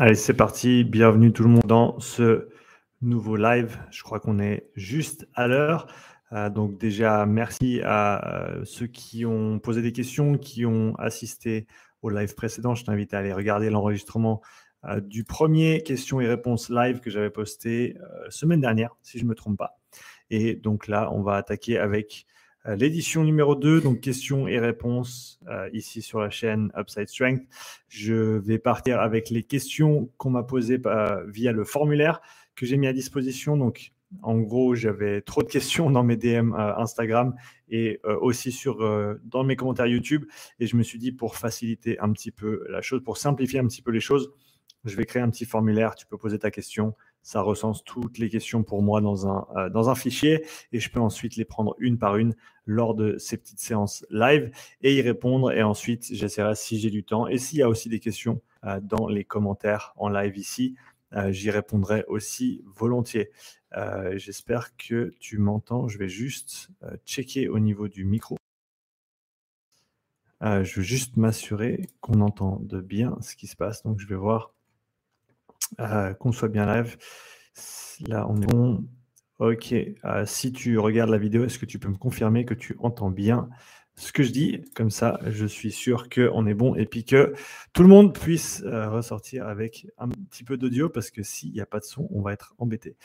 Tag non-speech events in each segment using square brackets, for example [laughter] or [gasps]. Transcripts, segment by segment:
Allez, c'est parti. Bienvenue tout le monde dans ce nouveau live. Je crois qu'on est juste à l'heure. Euh, donc déjà, merci à euh, ceux qui ont posé des questions, qui ont assisté au live précédent. Je t'invite à aller regarder l'enregistrement euh, du premier questions et réponses live que j'avais posté semaine dernière, si je ne me trompe pas. Et donc là, on va attaquer avec l'édition numéro 2, donc questions et réponses euh, ici sur la chaîne Upside Strength. Je vais partir avec les questions qu'on m'a posées euh, via le formulaire que j'ai mis à disposition. Donc, en gros, j'avais trop de questions dans mes DM Instagram et aussi sur, dans mes commentaires YouTube. Et je me suis dit, pour faciliter un petit peu la chose, pour simplifier un petit peu les choses, je vais créer un petit formulaire. Tu peux poser ta question ça recense toutes les questions pour moi dans un, euh, dans un fichier et je peux ensuite les prendre une par une lors de ces petites séances live et y répondre. Et ensuite, j'essaierai si j'ai du temps et s'il y a aussi des questions euh, dans les commentaires en live ici, euh, j'y répondrai aussi volontiers. J'espère que tu m'entends. Je vais juste checker au niveau du micro. je veux juste m'assurer qu'on entend de bien ce qui se passe. Donc, je vais voir euh, qu'on soit bien live. Là, on est bon. Ok. Euh, si tu regardes la vidéo, est-ce que tu peux me confirmer que tu entends bien ce que je dis? Comme ça, je suis sûr qu'on est bon et puis que tout le monde puisse euh, ressortir avec un petit peu d'audio parce que s'il n'y a pas de son, on va être embêté.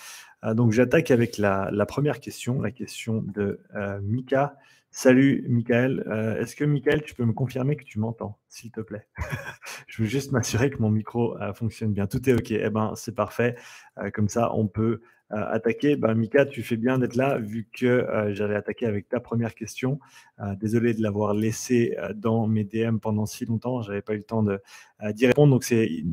donc, j'attaque avec la, la, première question, la question de Mika. Salut Michael. Euh, est-ce que Michael, tu peux me confirmer que tu m'entends, s'il te plaît? [laughs] Je veux juste m'assurer que mon micro euh, fonctionne bien. Tout est OK. Eh ben, c'est parfait. Euh, comme ça, on peut euh, attaquer. Ben, Mika, tu fais bien d'être là vu que euh, j'allais attaquer avec ta première question. Euh, désolé de l'avoir laissé dans mes DM pendant si longtemps. J'avais pas eu le temps d'y répondre. Donc, c'est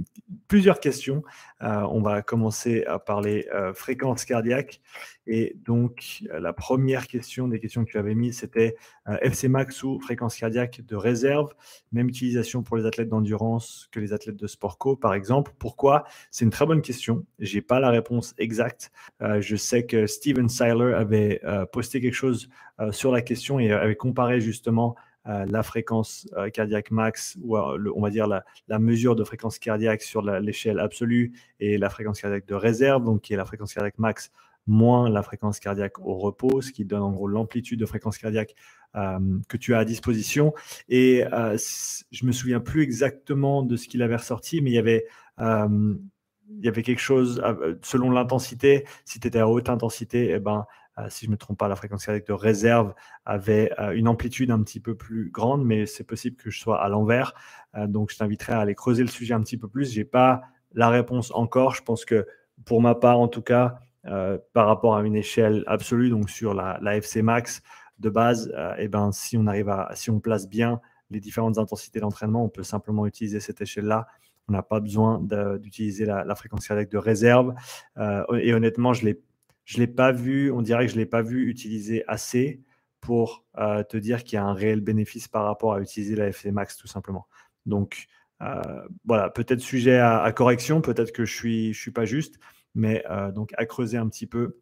plusieurs questions. on va commencer à parler fréquence cardiaque. Et donc, la première question des questions que tu avais mises, c'était FC max ou fréquence cardiaque de réserve? Même utilisation pour les athlètes d'endurance que les athlètes de sport co, par exemple. Pourquoi? C'est une très bonne question. J'ai pas la réponse exacte. Euh, je sais que Steven Seiler avait euh, posté quelque chose euh, sur la question et avait comparé justement la fréquence cardiaque max, ou on va dire la, mesure de fréquence cardiaque sur l'échelle absolue et la fréquence cardiaque de réserve, donc qui est la fréquence cardiaque max moins la fréquence cardiaque au repos, ce qui donne en gros l'amplitude de fréquence cardiaque que tu as à disposition. Et je me souviens plus exactement de ce qu'il avait ressorti, mais il y avait il y avait quelque chose, euh, selon l'intensité, si tu étais à haute intensité, eh ben, euh, si je ne me trompe pas, la fréquence cardiaque de réserve avait euh, une amplitude un petit peu plus grande, mais c'est possible que je sois à l'envers. donc, je t'inviterai à aller creuser le sujet un petit peu plus. Je n'ai pas la réponse encore. Je pense que pour ma part, en tout cas, par rapport à une échelle absolue, donc sur la, FC max de base, eh ben, si on arrive à, si on place bien les différentes intensités d'entraînement, on peut simplement utiliser cette échelle-là on n'a pas besoin d'utiliser la, fréquence cardiaque de réserve. Euh, et honnêtement, je ne l'ai pas vu, on dirait que je ne l'ai pas vu utiliser assez pour euh, te dire qu'il y a un réel bénéfice par rapport à utiliser la FC Max tout simplement. Donc euh, voilà, peut-être sujet à, correction, peut-être que je ne suis, je suis pas juste, mais donc à creuser un petit peu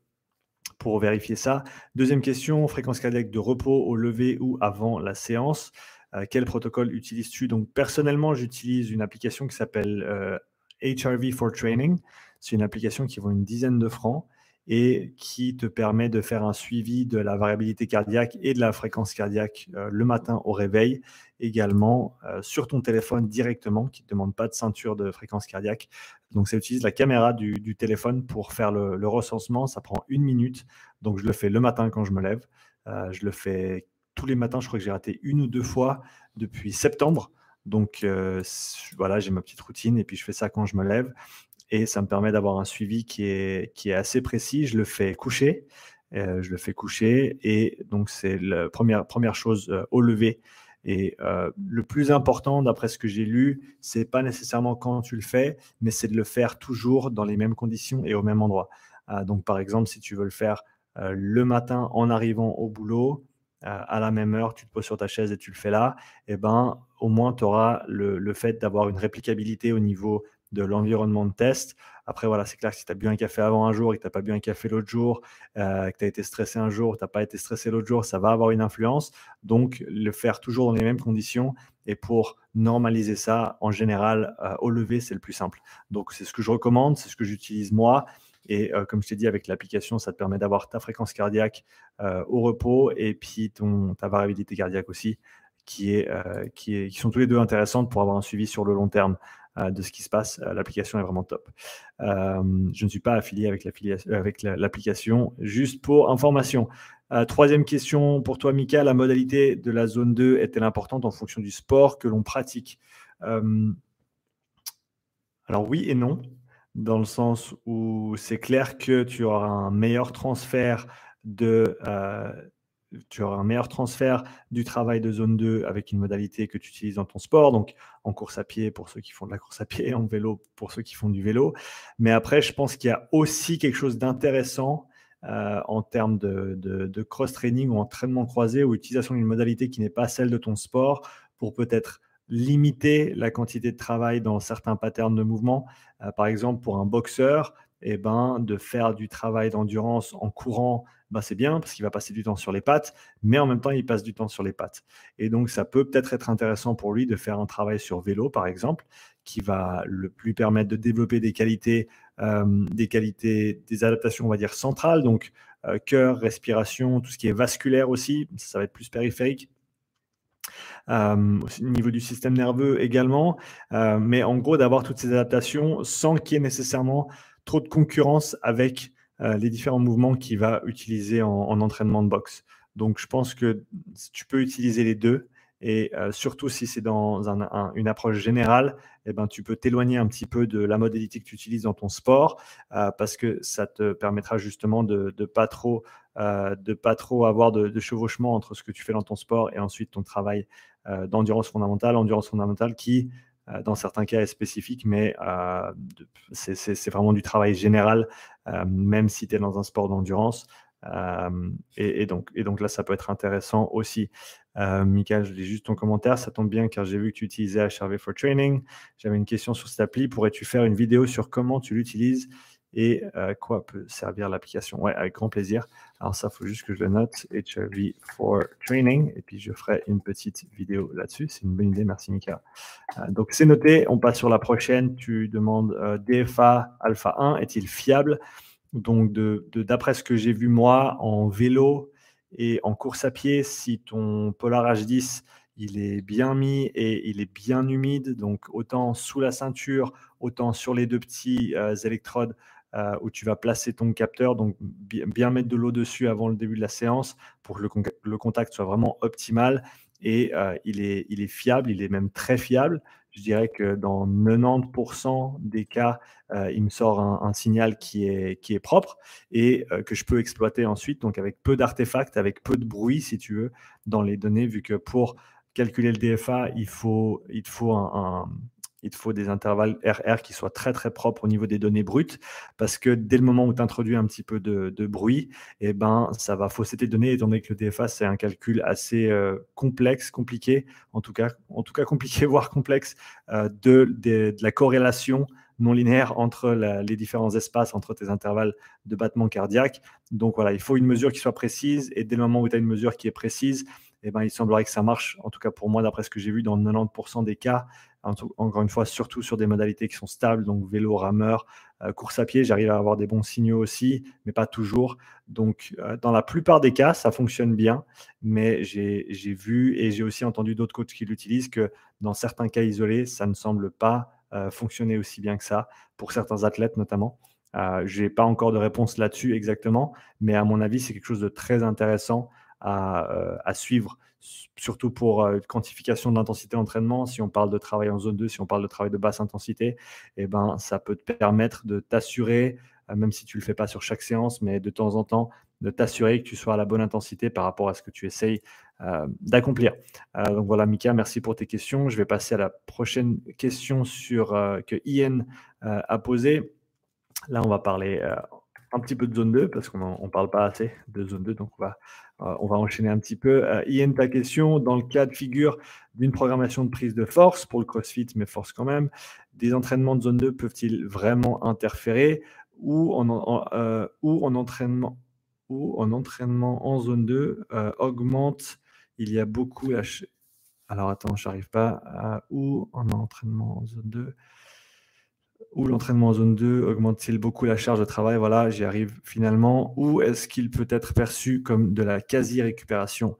pour vérifier ça. Deuxième question, fréquence cardiaque de repos au lever ou avant la séance. Euh, quel protocole utilises-tu? Donc, personnellement, j'utilise une application qui s'appelle HRV euh, for Training. C'est une application qui vaut une dizaine de francs et qui te permet de faire un suivi de la variabilité cardiaque et de la fréquence cardiaque euh, le matin au réveil, également sur ton téléphone directement, qui ne te demande pas de ceinture de fréquence cardiaque. Donc ça utilise la caméra du, téléphone pour faire le, le, recensement. Ça prend une minute. Donc je le fais le matin quand je me lève. je le fais tous les matins. Je crois que j'ai raté une ou deux fois depuis septembre. Donc euh, voilà, j'ai ma petite routine et puis je fais ça quand je me lève. Et ça me permet d'avoir un suivi qui est, qui est assez précis. Je le fais coucher. Euh, je le fais coucher. Et donc, c'est la première, première chose euh, au lever. Et le plus important, d'après ce que j'ai lu, c'est pas nécessairement quand tu le fais, mais c'est de le faire toujours dans les mêmes conditions et au même endroit. donc, par exemple, si tu veux le faire le matin en arrivant au boulot, à la même heure, tu te poses sur ta chaise et tu le fais là, eh ben, au moins tu auras le, fait d'avoir une réplicabilité au niveau de l'environnement de test. Après, voilà, c'est clair que si tu as bu un café avant un jour et que tu n'as pas bu un café l'autre jour, euh, que tu as été stressé un jour, tu n'as pas été stressé l'autre jour, ça va avoir une influence. Donc, le faire toujours dans les mêmes conditions Et pour normaliser ça, en général, au lever, c'est le plus simple. Donc, c'est ce que je recommande, c'est ce que j'utilise moi. Et comme je t'ai dit, avec l'application, ça te permet d'avoir ta fréquence cardiaque au repos et puis ton, ta variabilité cardiaque aussi, qui, est, qui, est, qui sont tous les deux intéressantes pour avoir un suivi sur le long terme de ce qui se passe. l'application est vraiment top. je ne suis pas affilié avec l'application, juste pour information. troisième question pour toi, Mika. La modalité de la zone 2 est-elle importante en fonction du sport que l'on pratique? Alors oui et non dans le sens où c'est clair que tu auras un meilleur transfert de euh, tu auras un meilleur transfert du travail de zone 2 avec une modalité que tu utilises dans ton sport, donc en course à pied pour ceux qui font de la course à pied, en vélo pour ceux qui font du vélo. Mais après, je pense qu'il y a aussi quelque chose d'intéressant euh, en termes de, de cross-training ou entraînement croisé ou utilisation d'une modalité qui n'est pas celle de ton sport pour peut-être limiter la quantité de travail dans certains patterns de mouvement. Euh, par exemple, pour un boxeur, eh ben, de faire du travail d'endurance en courant, ben, c'est bien parce qu'il va passer du temps sur les pattes, mais en même temps, il passe du temps sur les pattes. Et donc, ça peut peut-être être intéressant pour lui de faire un travail sur vélo, par exemple, qui va lui permettre de développer des qualités, euh, des qualités, des adaptations, on va dire, centrales, donc euh, cœur, respiration, tout ce qui est vasculaire aussi, ça va être plus périphérique euh, au niveau du système nerveux également, euh, mais en gros d'avoir toutes ces adaptations sans qu'il y ait nécessairement trop de concurrence avec euh, les différents mouvements qu'il va utiliser en, entraînement de boxe. Donc je pense que tu peux utiliser les deux. Et surtout si c'est dans une approche générale, eh ben, tu peux t'éloigner un petit peu de la modalité que tu utilises dans ton sport parce que ça te permettra justement de ne pas trop euh, de pas trop avoir de, chevauchement entre ce que tu fais dans ton sport et ensuite ton travail euh, d'endurance fondamentale, endurance fondamentale qui, euh, dans certains cas, est spécifique, mais c'est vraiment du travail général, même si tu es dans un sport d'endurance. Et, donc, et donc là, ça peut être intéressant aussi. Michael, je lis juste ton commentaire. Ça tombe bien car j'ai vu que tu utilisais HRV for Training. J'avais une question sur cette appli. Pourrais-tu faire une vidéo sur comment tu l'utilises et euh, quoi peut servir l'application. Ouais, avec grand plaisir. Alors ça, il faut juste que je le note, HRV for Training, et puis je ferai une petite vidéo là-dessus. C'est une bonne idée, merci Mika. Euh, donc c'est noté, on passe sur la prochaine. Tu demandes euh, DFA Alpha 1, est-il fiable? Donc d'après de, ce que j'ai vu moi en vélo et en course à pied, si ton Polar H10 il est bien mis et il est bien humide, donc autant sous la ceinture, autant sur les deux petits électrodes euh, où tu vas placer ton capteur, donc bien mettre de l'eau dessus avant le début de la séance pour que le, contact soit vraiment optimal. Et euh, il, est, il est fiable, il est même très fiable. Je dirais que dans 90% des cas, euh, il me sort un, signal qui est, qui est propre et que je peux exploiter ensuite, donc avec peu d'artefacts, avec peu de bruit, si tu veux, dans les données, vu que pour calculer le DFA, il faut, il faut un il te faut des intervalles RR qui soient très très propres au niveau des données brutes, parce que dès le moment où tu introduis un petit peu de, bruit, eh ben, ça va fausser tes données, étant donné que le DFA, c'est un calcul assez euh, complexe, compliqué, en tout cas, en tout cas compliqué, [laughs] voire complexe, euh, de, de, la corrélation non linéaire entre les différents espaces, entre tes intervalles de battement cardiaque. Donc voilà, il faut une mesure qui soit précise, et dès le moment où tu as une mesure qui est précise, eh ben, il semblerait que ça marche, en tout cas pour moi, d'après ce que j'ai vu dans 90% des cas, encore une fois, surtout sur des modalités qui sont stables, donc vélo, rameur, euh, course à pied, j'arrive à avoir des bons signaux aussi, mais pas toujours. Donc, euh, dans la plupart des cas, ça fonctionne bien, mais j'ai vu et j'ai aussi entendu d'autres coachs qui l'utilisent que dans certains cas isolés, ça ne semble pas euh, fonctionner aussi bien que ça, pour certains athlètes notamment. je n'ai pas encore de réponse là-dessus exactement, mais à mon avis, c'est quelque chose de très intéressant à, à suivre surtout pour euh, quantification de l'intensité d'entraînement, si on parle de travail en zone 2, si on parle de travail de basse intensité, eh ben, ça peut te permettre de t'assurer, euh, même si tu ne le fais pas sur chaque séance, mais de temps en temps, de t'assurer que tu sois à la bonne intensité par rapport à ce que tu essayes euh, d'accomplir. donc voilà, Mika, merci pour tes questions. Je vais passer à la prochaine question que Ian a posée. Là, on va parler un petit peu de zone 2 parce qu'on ne parle pas assez de zone 2, donc on va euh, on va enchaîner un petit peu. Euh, Ian, ta question, dans le cas de figure d'une programmation de prise de force pour le CrossFit, mais force quand même, des entraînements de zone 2 peuvent-ils vraiment interférer ou en, euh, ou en entraînement ou en entraînement en zone 2 augmente, il y a beaucoup alors attends, je n'arrive pas à où en entraînement en zone 2 Où l'entraînement en zone 2 augmente-t-il beaucoup la charge de travail? Voilà, j'y arrive finalement. Ou est-ce qu'il peut être perçu comme de la quasi-récupération?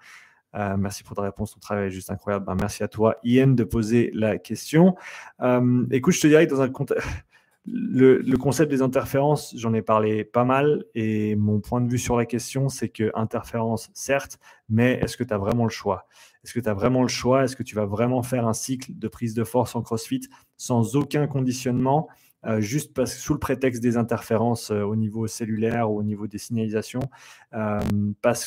Euh, merci pour ta réponse, ton travail est juste incroyable. Ben, merci à toi, Ian, de poser la question. Euh, écoute, je te dirais que dans un contexte [laughs] le, concept des interférences, j'en ai parlé pas mal et mon point de vue sur la question, c'est que interférence, certes, mais est-ce que tu as vraiment le choix? Est-ce que tu as vraiment le choix? Est-ce que tu vas vraiment faire un cycle de prise de force en CrossFit sans aucun conditionnement euh, juste parce, sous le prétexte des interférences euh, au niveau cellulaire ou au niveau des signalisations euh,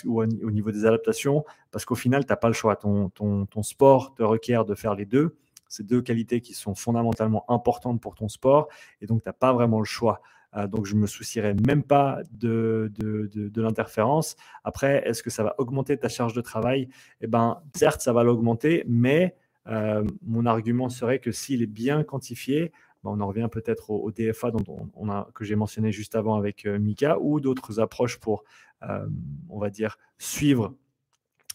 ou au, niveau des adaptations, parce qu'au final, tu n'as pas le choix. ton sport te requiert de faire les deux. C'est deux qualités qui sont fondamentalement importantes pour ton sport et donc tu n'as pas vraiment le choix. Euh, donc je ne me soucierai même pas de, de, l'interférence. Après, est-ce que ça va augmenter ta charge de travail? Eh bien, certes, ça va l'augmenter, mais euh, mon argument serait que s'il est bien quantifié, ben, on en revient peut-être au, DFA dont on, a, que j'ai mentionné juste avant avec euh, Mika ou d'autres approches pour, on va dire, suivre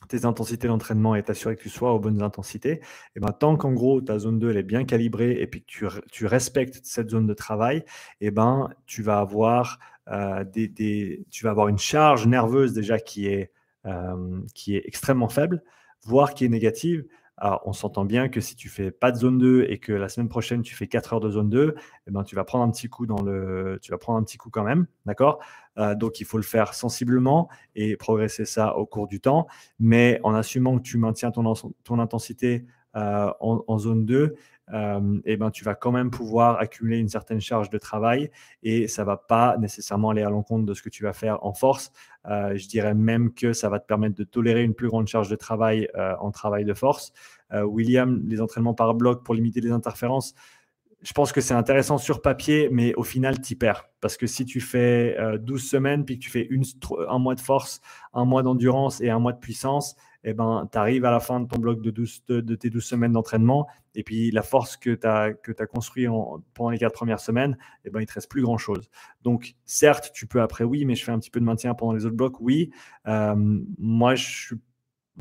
tes intensités d'entraînement et t'assurer que tu sois aux bonnes intensités, et ben, tant qu'en gros ta zone 2 elle est bien calibrée et que tu, tu respectes cette zone de travail, et ben, tu, vas avoir, euh, des, tu vas avoir une charge nerveuse déjà qui est, euh, qui est extrêmement faible, voire qui est négative. On s'entend bien que si tu fais pas de zone 2 et que la semaine prochaine tu fais 4 heures de zone 2, eh ben, tu vas prendre un petit coup dans le, tu vas prendre un petit coup quand même, d'accord? Euh, Donc il faut le faire sensiblement et progresser ça au cours du temps, mais en assumant que tu maintiens ton, ton intensité euh, en, zone 2, euh, eh ben, tu vas quand même pouvoir accumuler une certaine charge de travail et ça va pas nécessairement aller à l'encontre de ce que tu vas faire en force. Euh, je dirais même que ça va te permettre de tolérer une plus grande charge de travail euh, en travail de force. William, les entraînements par bloc pour limiter les interférences, je pense que c'est intéressant sur papier, mais au final, tu perds. Parce que si tu fais 12 semaines, puis que tu fais un mois de force, un mois d'endurance et un mois de puissance, eh ben, tu arrives à la fin de ton bloc de, de, tes 12 semaines d'entraînement, et puis la force que tu as, que pendant les quatre premières semaines, eh ben, il ne te reste plus grand-chose. Donc, certes, tu peux après, oui, mais je fais un petit peu de maintien pendant les autres blocs, oui. Euh, moi,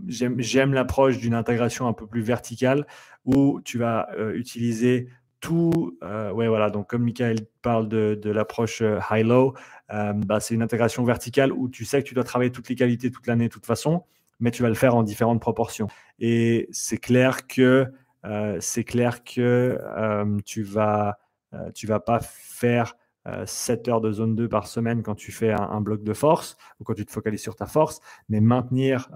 j'aime l'approche d'une intégration un peu plus verticale, où tu vas euh, utiliser tout, euh, ouais, voilà, donc comme Michael parle de, de l'approche high-low, bah, c'est une intégration verticale où tu sais que tu dois travailler toutes les qualités toute l'année de toute façon mais tu vas le faire en différentes proportions. Et c'est clair que euh, c'est clair que euh, tu vas euh, tu vas pas faire 7 heures de zone 2 par semaine quand tu fais un, bloc de force ou quand tu te focalises sur ta force, mais maintenir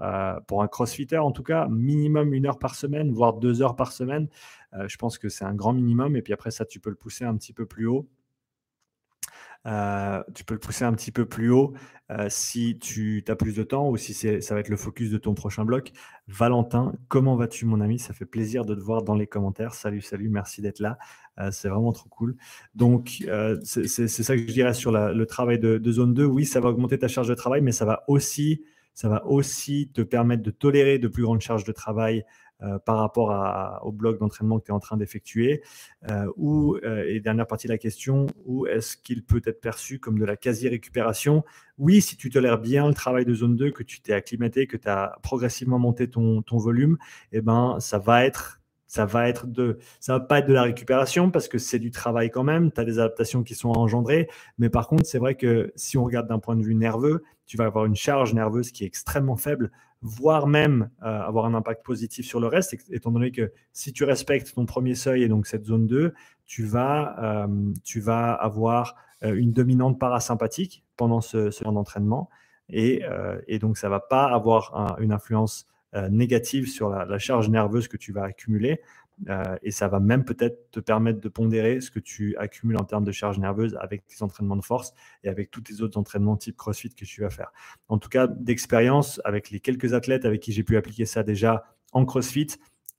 pour un crossfitter en tout cas minimum une heure par semaine, voire deux heures par semaine. je pense que c'est un grand minimum et puis après ça tu peux le pousser un petit peu plus haut euh, tu peux le pousser un petit peu plus haut euh, si tu as plus de temps ou si ça va être le focus de ton prochain bloc. Valentin, comment vas-tu mon ami? Ça fait plaisir de te voir dans les commentaires. Salut, salut, merci d'être là. Euh, c'est vraiment trop cool. Donc, c'est ça que je dirais sur le travail de, zone 2. Oui, ça va augmenter ta charge de travail, mais ça va aussi, ça va aussi te permettre de tolérer de plus grandes charges de travail euh, par rapport au bloc d'entraînement que tu es en train d'effectuer euh, Ou, euh, et dernière partie de la question, ou est-ce qu'il peut être perçu comme de la quasi-récupération? Oui, si tu tolères bien le travail de zone 2, que tu t'es acclimaté, que tu as progressivement monté ton, ton volume, eh ben, ça va être ça va être de ça va pas être de la récupération parce que c'est du travail quand même, tu as des adaptations qui sont engendrées, mais par contre, c'est vrai que si on regarde d'un point de vue nerveux, tu vas avoir une charge nerveuse qui est extrêmement faible voire même euh, avoir un impact positif sur le reste, étant donné que si tu respectes ton premier seuil et donc cette zone 2, tu vas, euh, tu vas avoir euh, une dominante parasympathique pendant ce, ce temps d'entraînement et, et, donc ça ne va pas avoir une influence négative sur la, charge nerveuse que tu vas accumuler. Euh, et ça va même peut-être te permettre de pondérer ce que tu accumules en termes de charge nerveuse avec tes entraînements de force et avec tous tes autres entraînements type CrossFit que tu vas faire. En tout cas, d'expérience, avec les quelques athlètes avec qui j'ai pu appliquer ça déjà en CrossFit,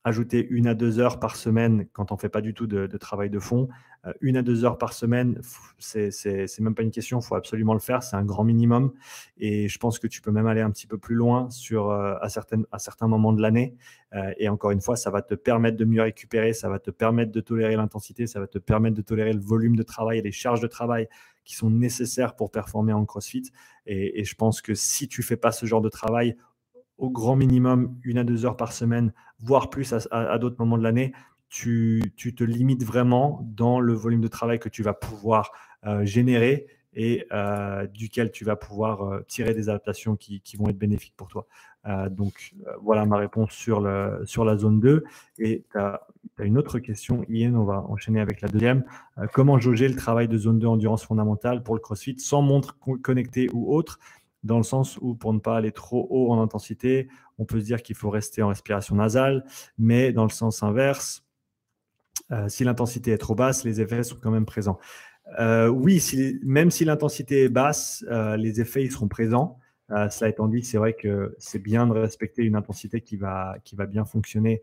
ajouter une à deux heures par semaine quand on ne fait pas du tout de, travail de fond. Euh, une à deux heures par semaine, c'est même pas une question, il faut absolument le faire, c'est un grand minimum. Et je pense que tu peux même aller un petit peu plus loin sur, euh, à, certains moments de l'année. Euh, et encore une fois, ça va te permettre de mieux récupérer, ça va te permettre de tolérer l'intensité, ça va te permettre de tolérer le volume de travail et les charges de travail qui sont nécessaires pour performer en CrossFit. Et, et je pense que si tu fais pas ce genre de travail, au grand minimum une à deux heures par semaine, voire plus à, d'autres moments de l'année, tu, te limites vraiment dans le volume de travail que tu vas pouvoir euh, générer et euh, duquel tu vas pouvoir euh, tirer des adaptations qui, vont être bénéfiques pour toi. donc voilà ma réponse sur, la zone 2. Et tu as, une autre question, Ian, on va enchaîner avec la deuxième. comment jauger le travail de zone 2 endurance fondamentale pour le CrossFit sans montre connectée ou autre dans le sens où pour ne pas aller trop haut en intensité, on peut se dire qu'il faut rester en respiration nasale, mais dans le sens inverse, euh, si l'intensité est trop basse, les effets sont quand même présents. Euh, oui, même si l'intensité est basse, euh, les effets ils seront présents. cela étant dit, c'est vrai que c'est bien de respecter une intensité qui va, qui va bien fonctionner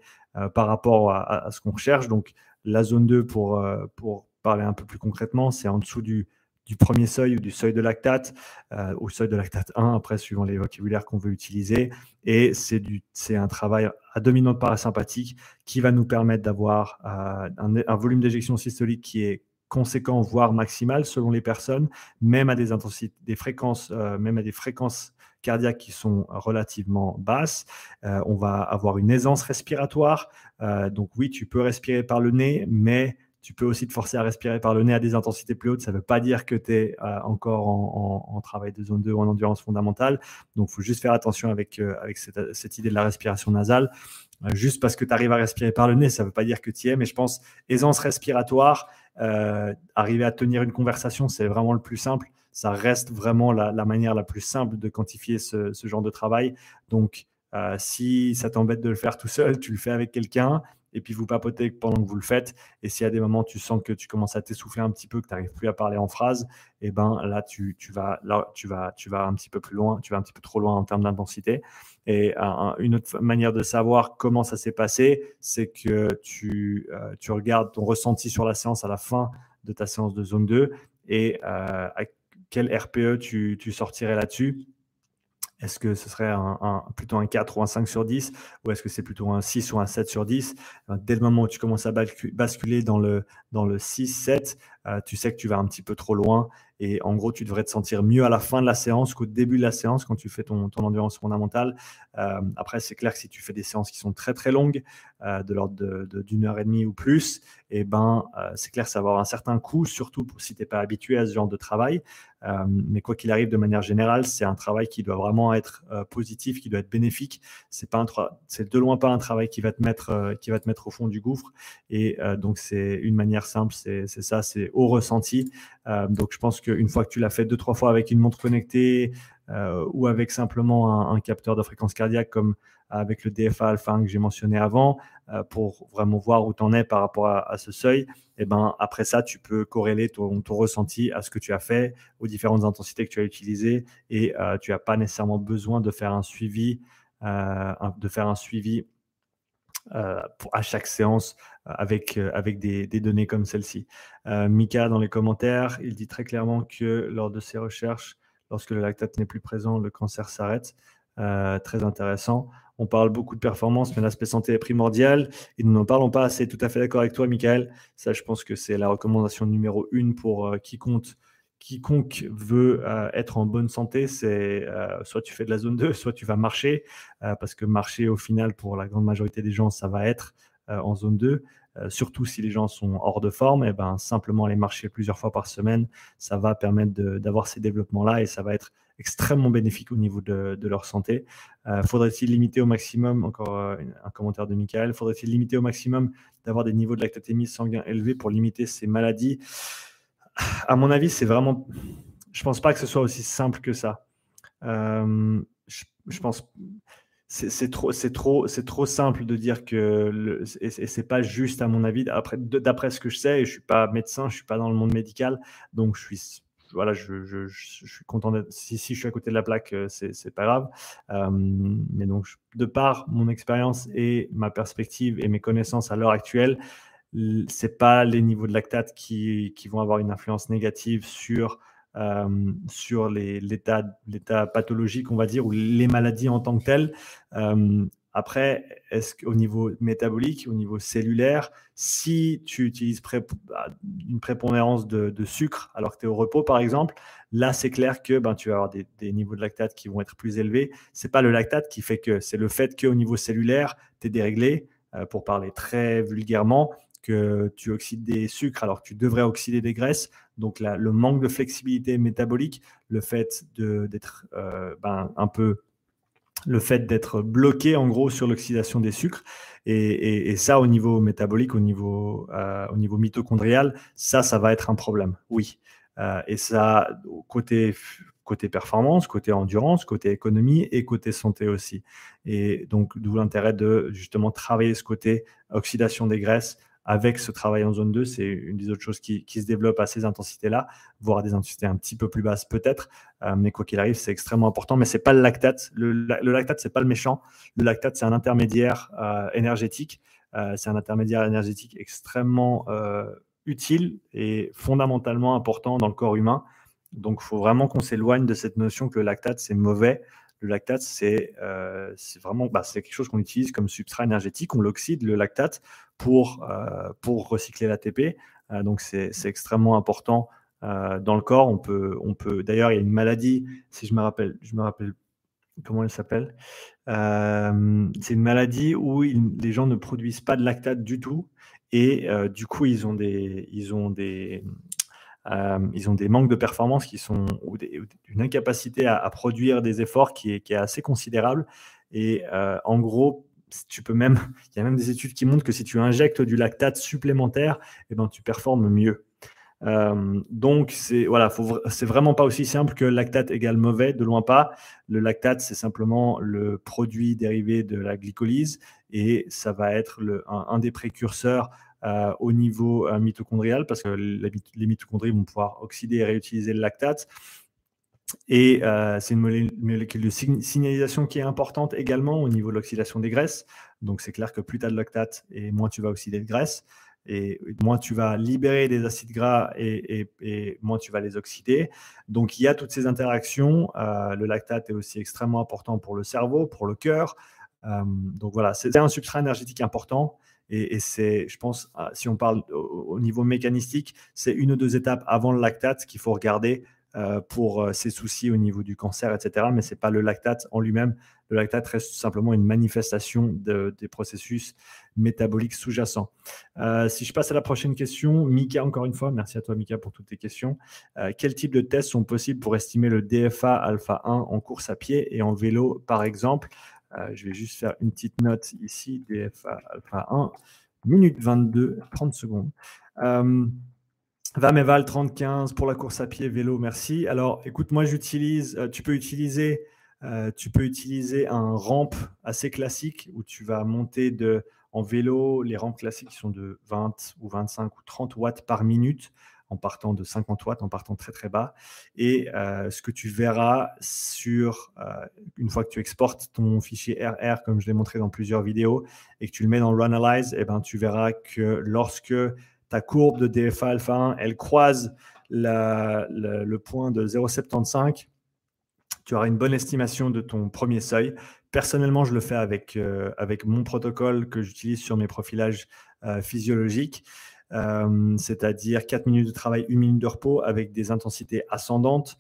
par rapport à, à ce qu'on recherche. Donc, la zone 2, pour, pour parler un peu plus concrètement, c'est en dessous du du premier seuil ou du seuil de lactate, euh, au seuil de lactate 1, après, suivant les vocabulaires qu'on veut utiliser. Et c'est un travail à dominante parasympathique qui va nous permettre d'avoir euh, un, volume d'éjection systolique qui est conséquent, voire maximal selon les personnes, même à des intensités, des fréquences, euh, même à des fréquences cardiaques qui sont relativement basses. on va avoir une aisance respiratoire. donc oui, tu peux respirer par le nez, mais tu peux aussi te forcer à respirer par le nez à des intensités plus hautes. Ça ne veut pas dire que tu es euh, encore en, travail de zone 2 ou en endurance fondamentale. Donc, il faut juste faire attention avec, euh, avec cette, idée de la respiration nasale. Euh, juste parce que tu arrives à respirer par le nez, ça ne veut pas dire que tu y es. Mais je pense, aisance respiratoire, arriver à tenir une conversation, c'est vraiment le plus simple. Ça reste vraiment la, manière la plus simple de quantifier ce, genre de travail. Donc, si ça t'embête de le faire tout seul, tu le fais avec quelqu'un et puis vous papotez pendant que vous le faites. Et y a des moments tu sens que tu commences à t'essouffler un petit peu, que tu n'arrives plus à parler en phrase, et eh ben là tu, vas là tu vas tu vas un petit peu plus loin, tu vas un petit peu trop loin en termes d'intensité. Et une autre manière de savoir comment ça s'est passé, c'est que tu, euh, tu regardes ton ressenti sur la séance à la fin de ta séance de zone 2 et euh, à quel RPE tu, tu sortirais là-dessus est-ce que ce serait plutôt un 4 ou un 5 sur 10 ou est-ce que c'est plutôt un 6 ou un 7 sur 10 Dès le moment où tu commences à basculer dans le, dans le 6-7, euh, tu sais que tu vas un petit peu trop loin et en gros, tu devrais te sentir mieux à la fin de la séance qu'au début de la séance quand tu fais ton, endurance fondamentale. Euh, après, c'est clair que si tu fais des séances qui sont très très longues, euh, de l'ordre d'une heure et demie ou plus, eh ben, c'est clair que ça va avoir un certain coût, surtout si tu n'es pas habitué à ce genre de travail. mais quoi qu'il arrive, de manière générale, c'est un travail qui doit vraiment être positif, qui doit être bénéfique. C'est pas c'est de loin pas un travail qui va te mettre, qui va te mettre au fond du gouffre. Et donc, c'est une manière simple, c'est ça, c'est au ressenti. Euh, donc, je pense qu'une fois que tu l'as fait deux, trois fois avec une montre connectée euh, ou avec simplement un, capteur de fréquence cardiaque comme avec le DFA alpha que j'ai mentionné avant, euh, pour vraiment voir où tu en es par rapport à, ce seuil, et eh ben, après ça, tu peux corréler ton, ton, ressenti à ce que tu as fait, aux différentes intensités que tu as utilisées, et tu n'as pas nécessairement besoin de faire un suivi, de faire un suivi à chaque séance avec, euh, avec des, données comme celle-ci. Euh, Mika, dans les commentaires, il dit très clairement que lors de ses recherches, lorsque le lactate n'est plus présent, le cancer s'arrête. Euh, très intéressant. On parle beaucoup de performance, mais l'aspect santé est primordial et nous n'en parlons pas assez. Tout à fait d'accord avec toi, Michael. Ça, je pense que c'est la recommandation numéro une pour quiconque, quiconque veut être en bonne santé. C'est soit tu fais de la zone 2, [laughs] soit tu vas marcher, parce que marcher, au final, pour la grande majorité des gens, ça va être en zone 2. Euh, surtout si les gens sont hors de forme, et eh ben, simplement aller marcher plusieurs fois par semaine, ça va permettre d'avoir ces développements-là et ça va être extrêmement bénéfique au niveau de, leur santé. Euh, faudrait-il limiter au maximum, encore un commentaire de Michael, faudrait-il limiter au maximum d'avoir des niveaux de lactatémie sanguin élevés pour limiter ces maladies? À mon avis, c'est vraiment. Je pense pas que ce soit aussi simple que ça. je pense c'est trop, c'est trop, c'est trop simple de dire que le, et, c'est pas juste à mon avis. Après, d'après ce que je sais, et je suis pas médecin, je suis pas dans le monde médical, donc je suis, voilà, je, suis content d'être. Si, je suis à côté de la plaque, euh, c'est pas grave. Euh, mais donc, de par mon expérience et ma perspective et mes connaissances à l'heure actuelle, c'est pas les niveaux de lactate qui vont avoir une influence négative sur euh, sur l'état pathologique, on va dire, ou les maladies en tant que telles. Euh, Après, est-ce qu'au niveau métabolique, au niveau cellulaire, si tu utilises bah, une prépondérance de, sucre alors que tu es au repos, par exemple, là, c'est clair que ben, tu vas avoir des, niveaux de lactate qui vont être plus élevés. Ce n'est pas le lactate qui fait que, c'est le fait qu'au niveau cellulaire, tu es déréglé, euh, pour parler très vulgairement, que tu oxydes des sucres alors que tu devrais oxyder des graisses. Donc le manque de flexibilité métabolique, le fait d'être euh, ben, un peu le fait d'être bloqué en gros sur l'oxydation des sucres. Et, ça, au niveau métabolique, au niveau, euh, au niveau mitochondrial, ça, ça va être un problème, oui. Euh, et ça, côté, côté performance, côté endurance, côté économie et côté santé aussi. Et donc, d'où l'intérêt de justement travailler ce côté oxydation des graisses, avec ce travail en zone 2, c'est une des autres choses qui, se développe à ces intensités-là, voire des intensités un petit peu plus basses peut-être. Euh, mais quoi qu'il arrive, c'est extrêmement important. Mais ce n'est pas le lactate. Le, lactate, ce n'est pas le méchant. Le lactate, c'est un intermédiaire euh, énergétique. Euh, c'est un intermédiaire énergétique extrêmement utile et fondamentalement important dans le corps humain. Donc, il faut vraiment qu'on s'éloigne de cette notion que le lactate, c'est mauvais. Le lactate, c'est vraiment bah, quelque chose qu'on utilise comme substrat énergétique. On l'oxyde, le lactate, pour, euh, pour recycler l'ATP. Euh, donc c'est extrêmement important euh, dans le corps. On peut, on peut. D'ailleurs, il y a une maladie, si je me rappelle, je me rappelle comment elle s'appelle. c'est une maladie où les gens ne produisent pas de lactate du tout et du coup ils ont des, ils ont des, ils ont des manques de performance qui sont ou, une incapacité à, produire des efforts qui est, assez considérable. Et en gros, tu peux même, [laughs] il y a même des études qui montrent que si tu injectes du lactate supplémentaire, eh ben, tu performes mieux. Euh, donc, c'est voilà, c'est vraiment pas aussi simple que lactate égale mauvais, de loin pas. Le lactate, c'est simplement le produit dérivé de la glycolyse et ça va être le, un, des précurseurs euh, au niveau euh, mitochondrial parce que les mitochondries vont pouvoir oxyder et réutiliser le lactate. Et euh, c'est une molécule de signalisation qui est importante également au niveau de l'oxydation des graisses. Donc c'est clair que plus tu as de lactate et moins tu vas oxyder de graisse. Et moins tu vas libérer des acides gras et, moins tu vas les oxyder. Donc il y a toutes ces interactions. Le lactate est aussi extrêmement important pour le cerveau, pour le cœur. Donc voilà, c'est un substrat énergétique important. Et, c'est, je pense, si on parle au niveau mécanistique, c'est une ou deux étapes avant le lactate qu'il faut regarder euh, pour ses euh, soucis au niveau du cancer, etc. Mais ce n'est pas le lactate en lui-même. Le lactate reste simplement une manifestation des processus métaboliques sous-jacents. Euh, si je passe à la prochaine question, Mika, encore une fois, merci à toi Mika pour toutes tes questions. quel type de tests sont possibles pour estimer le DFA alpha 1 en course à pied et en vélo, par exemple? Je vais juste faire une petite note ici, DFA alpha 1, minute 22, 30 secondes. Vameval 3015 pour la course à pied, vélo, merci. Alors, écoute, moi, j'utilise, euh, tu peux utiliser, euh, tu peux utiliser un rampe assez classique où tu vas monter de, en vélo. Les rampes classiques sont de 20 ou 25 ou 30 watts par minute en partant de 50 watts, en partant très très bas. Et euh, ce que tu verras sur, une fois que tu exportes ton fichier RR, comme je l'ai montré dans plusieurs vidéos, et que tu le mets dans Runalyze, eh ben, tu verras que lorsque ta courbe de DFA alpha 1, elle croise le point de 0,75, tu auras une bonne estimation de ton premier seuil. Personnellement, je le fais avec, euh, avec mon protocole que j'utilise sur mes profilages euh, physiologiques, euh, c'est-à-dire 4 minutes de travail, 1 minute de repos avec des intensités ascendantes,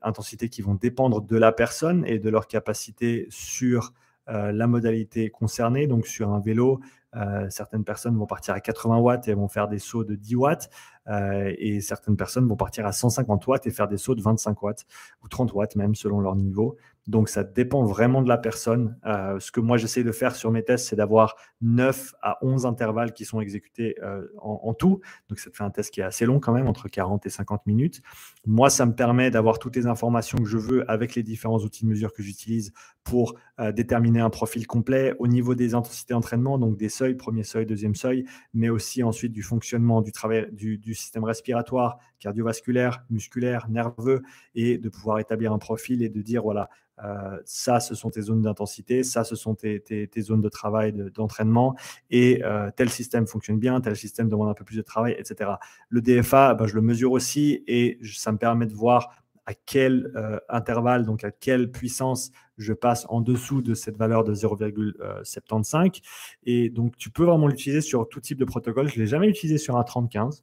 intensités qui vont dépendre de la personne et de leur capacité sur la modalité concernée. Donc sur un vélo, euh, certaines personnes vont partir à 80 watts et vont faire des sauts de 10 watts. Euh, et certaines personnes vont partir à 150 watts et faire des sauts de 25 watts ou 30 watts même selon leur niveau. Donc ça dépend vraiment de la personne. Euh, ce que moi j'essaie de faire sur mes tests, c'est d'avoir 9 à 11 intervalles qui sont exécutés en, tout. Donc ça te fait un test qui est assez long quand même, entre 40 et 50 minutes. Moi, ça me permet d'avoir toutes les informations que je veux avec les différents outils de mesure que j'utilise pour déterminer un profil complet au niveau des intensités d'entraînement, donc des seuils, premier seuil, deuxième seuil, mais aussi ensuite du fonctionnement du, travail, du, système respiratoire, cardiovasculaire, musculaire, nerveux, et de pouvoir établir un profil et de dire, voilà, euh, ça, ce sont tes zones d'intensité, ça, ce sont tes, zones de travail, d'entraînement, et euh, tel système fonctionne bien, tel système demande un peu plus de travail, etc. Le DFA, ben, je le mesure aussi, et ça me permet de voir à quel intervalle, donc à quelle puissance je passe en dessous de cette valeur de 0,75. Et donc, tu peux vraiment l'utiliser sur tout type de protocole. Je ne l'ai jamais utilisé sur un 30-15.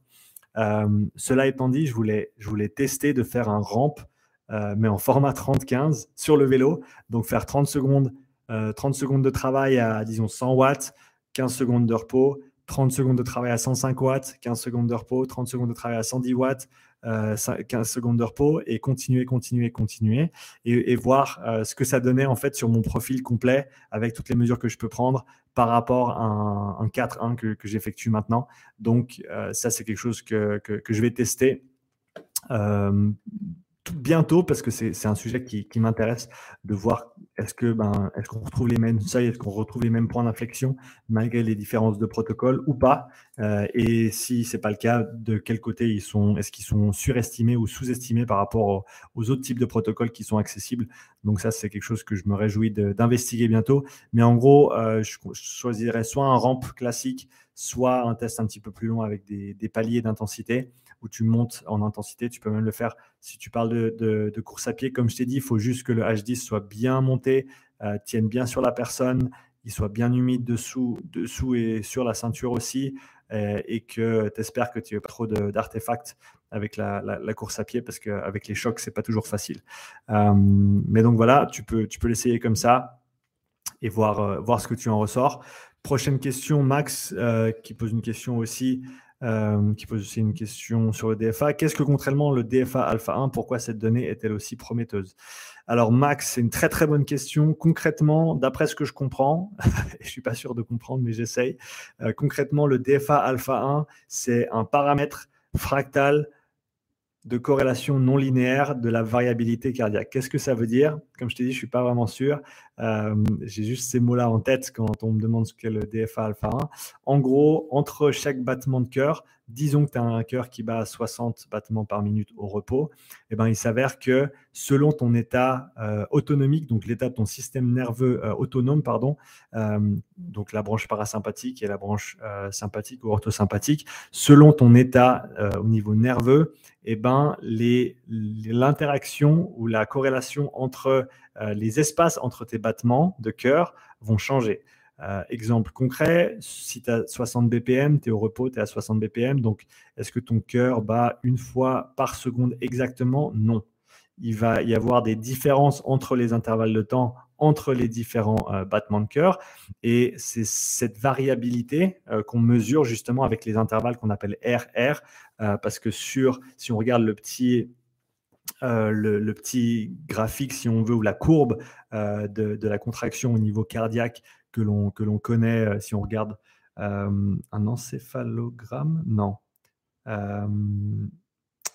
Cela étant dit, je voulais, tester de faire un ramp, mais en format 30-15 sur le vélo. Donc, faire 30 secondes, 30 secondes de travail à, disons, 100 watts, 15 secondes de repos, 30 secondes de travail à 105 watts, 15 secondes de repos, 30 secondes de travail à 110 watts, 15 euh, secondes de repos et continuer, continuer, continuer et, voir euh, ce que ça donnait en fait sur mon profil complet avec toutes les mesures que je peux prendre par rapport à un, 4-1 que, j'effectue maintenant. Donc euh, ça, c'est quelque chose que, que, je vais tester bientôt parce que c'est un sujet qui, m'intéresse de voir est-ce que ben, est-ce qu'on retrouve les mêmes seuils, est-ce qu'on retrouve les mêmes points d'inflexion malgré les différences de protocole ou pas euh, et si c'est pas le cas de quel côté ils sont est-ce qu'ils sont surestimés ou sous-estimés par rapport aux, autres types de protocoles qui sont accessibles. Donc ça c'est quelque chose que je me réjouis d'investiguer bientôt. Mais en gros euh, je, choisirais soit un ramp classique soit un test un petit peu plus long avec des, des paliers d'intensité où tu montes en intensité. Tu peux même le faire si tu parles de, course à pied. Comme je t'ai dit, il faut juste que le H10 soit bien monté, euh, tienne bien sur la personne, il soit bien humide dessous, dessous et sur la ceinture aussi, euh, et que tu espères que tu n'as pas trop d'artefacts avec la, course à pied parce qu'avec les chocs, c'est pas toujours facile. Euh, mais donc voilà, tu peux, tu peux l'essayer comme ça et voir, voir ce que tu en ressors. Prochaine question, Max, qui pose une question aussi. Euh, qui pose aussi une question sur le DFA. Qu'est-ce que contrairement le DFA Alpha 1 Pourquoi cette donnée est-elle aussi prometteuse? Alors Max, c'est une très très bonne question. Concrètement, d'après ce que je comprends, [laughs] je suis pas sûr de comprendre, mais j'essaye. Euh, concrètement, le DFA Alpha 1, c'est un paramètre fractal de corrélation non linéaire de la variabilité cardiaque. Qu'est-ce que ça veut dire? Comme je t'ai dit, je ne suis pas vraiment sûr. Euh, j'ai juste ces mots-là en tête quand on me demande ce qu'est le DFA alpha 1. En gros, entre chaque battement de cœur, disons que tu as un cœur qui bat à 60 battements par minute au repos, eh ben, il s'avère que selon ton état euh, autonomique, donc l'état de ton système nerveux euh, autonome, pardon, donc la branche parasympathique et la branche sympathique ou orthosympathique, selon ton état au niveau nerveux, eh ben, l'interaction ou la corrélation entre euh, les espaces entre tes battements de cœur vont changer. Euh, exemple concret, si tu as 60 BPM, tu es au repos, tu es à 60 BPM, donc est-ce que ton cœur bat une fois par seconde exactement? Non. Il va y avoir des différences entre les intervalles de temps entre les différents euh, battements de cœur. Et c'est cette variabilité qu'on mesure justement avec les intervalles qu'on appelle RR, parce que sur, si on regarde le petit, le, petit graphique, si on veut, ou la courbe de, la contraction au niveau cardiaque que l'on connaît, si on regarde un encéphalogramme, non.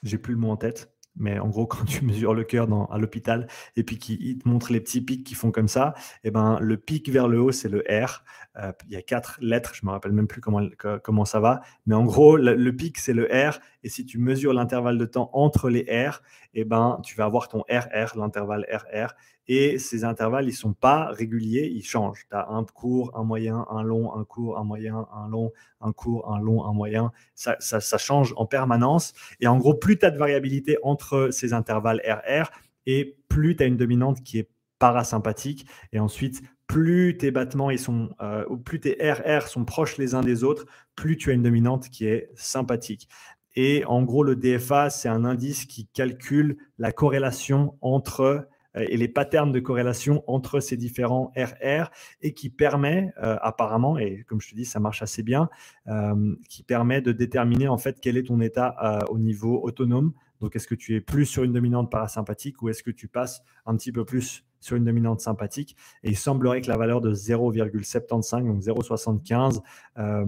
J'ai plus le mot en tête. Mais en gros, [laughs] quand tu mesures le cœur à l'hôpital et puis qu'il te montre les petits pics qui font comme ça, et eh ben, le pic vers le haut, c'est le R. Euh, il y a quatre lettres, je ne me rappelle même plus comment, comment ça va. Mais en gros, le, pic, c'est le R. Et si tu mesures l'intervalle de temps entre les R, eh ben, tu vas avoir ton RR, l'intervalle RR. Et ces intervalles, ils ne sont pas réguliers, ils changent. Tu as un court, un moyen, un long, un court, un moyen, un long, un court, un long, un moyen. Ça, change en permanence. Et en gros, plus tu as de variabilité entre ces intervalles RR, et plus tu as une dominante qui est parasympathique. Et ensuite, plus tes battements ils sont, euh, plus tes RR sont proches les uns des autres, plus tu as une dominante qui est sympathique. Et en gros, le DFA, c'est un indice qui calcule la corrélation entre euh, et les patterns de corrélation entre ces différents RR et qui permet euh, apparemment, et comme je te dis, ça marche assez bien, euh, qui permet de déterminer en fait quel est ton état au niveau autonome. Donc, est-ce que tu es plus sur une dominante parasympathique ou est-ce que tu passes un petit peu plus sur une dominante sympathique? Et il semblerait que la valeur de 0,75, donc 0,75, euh,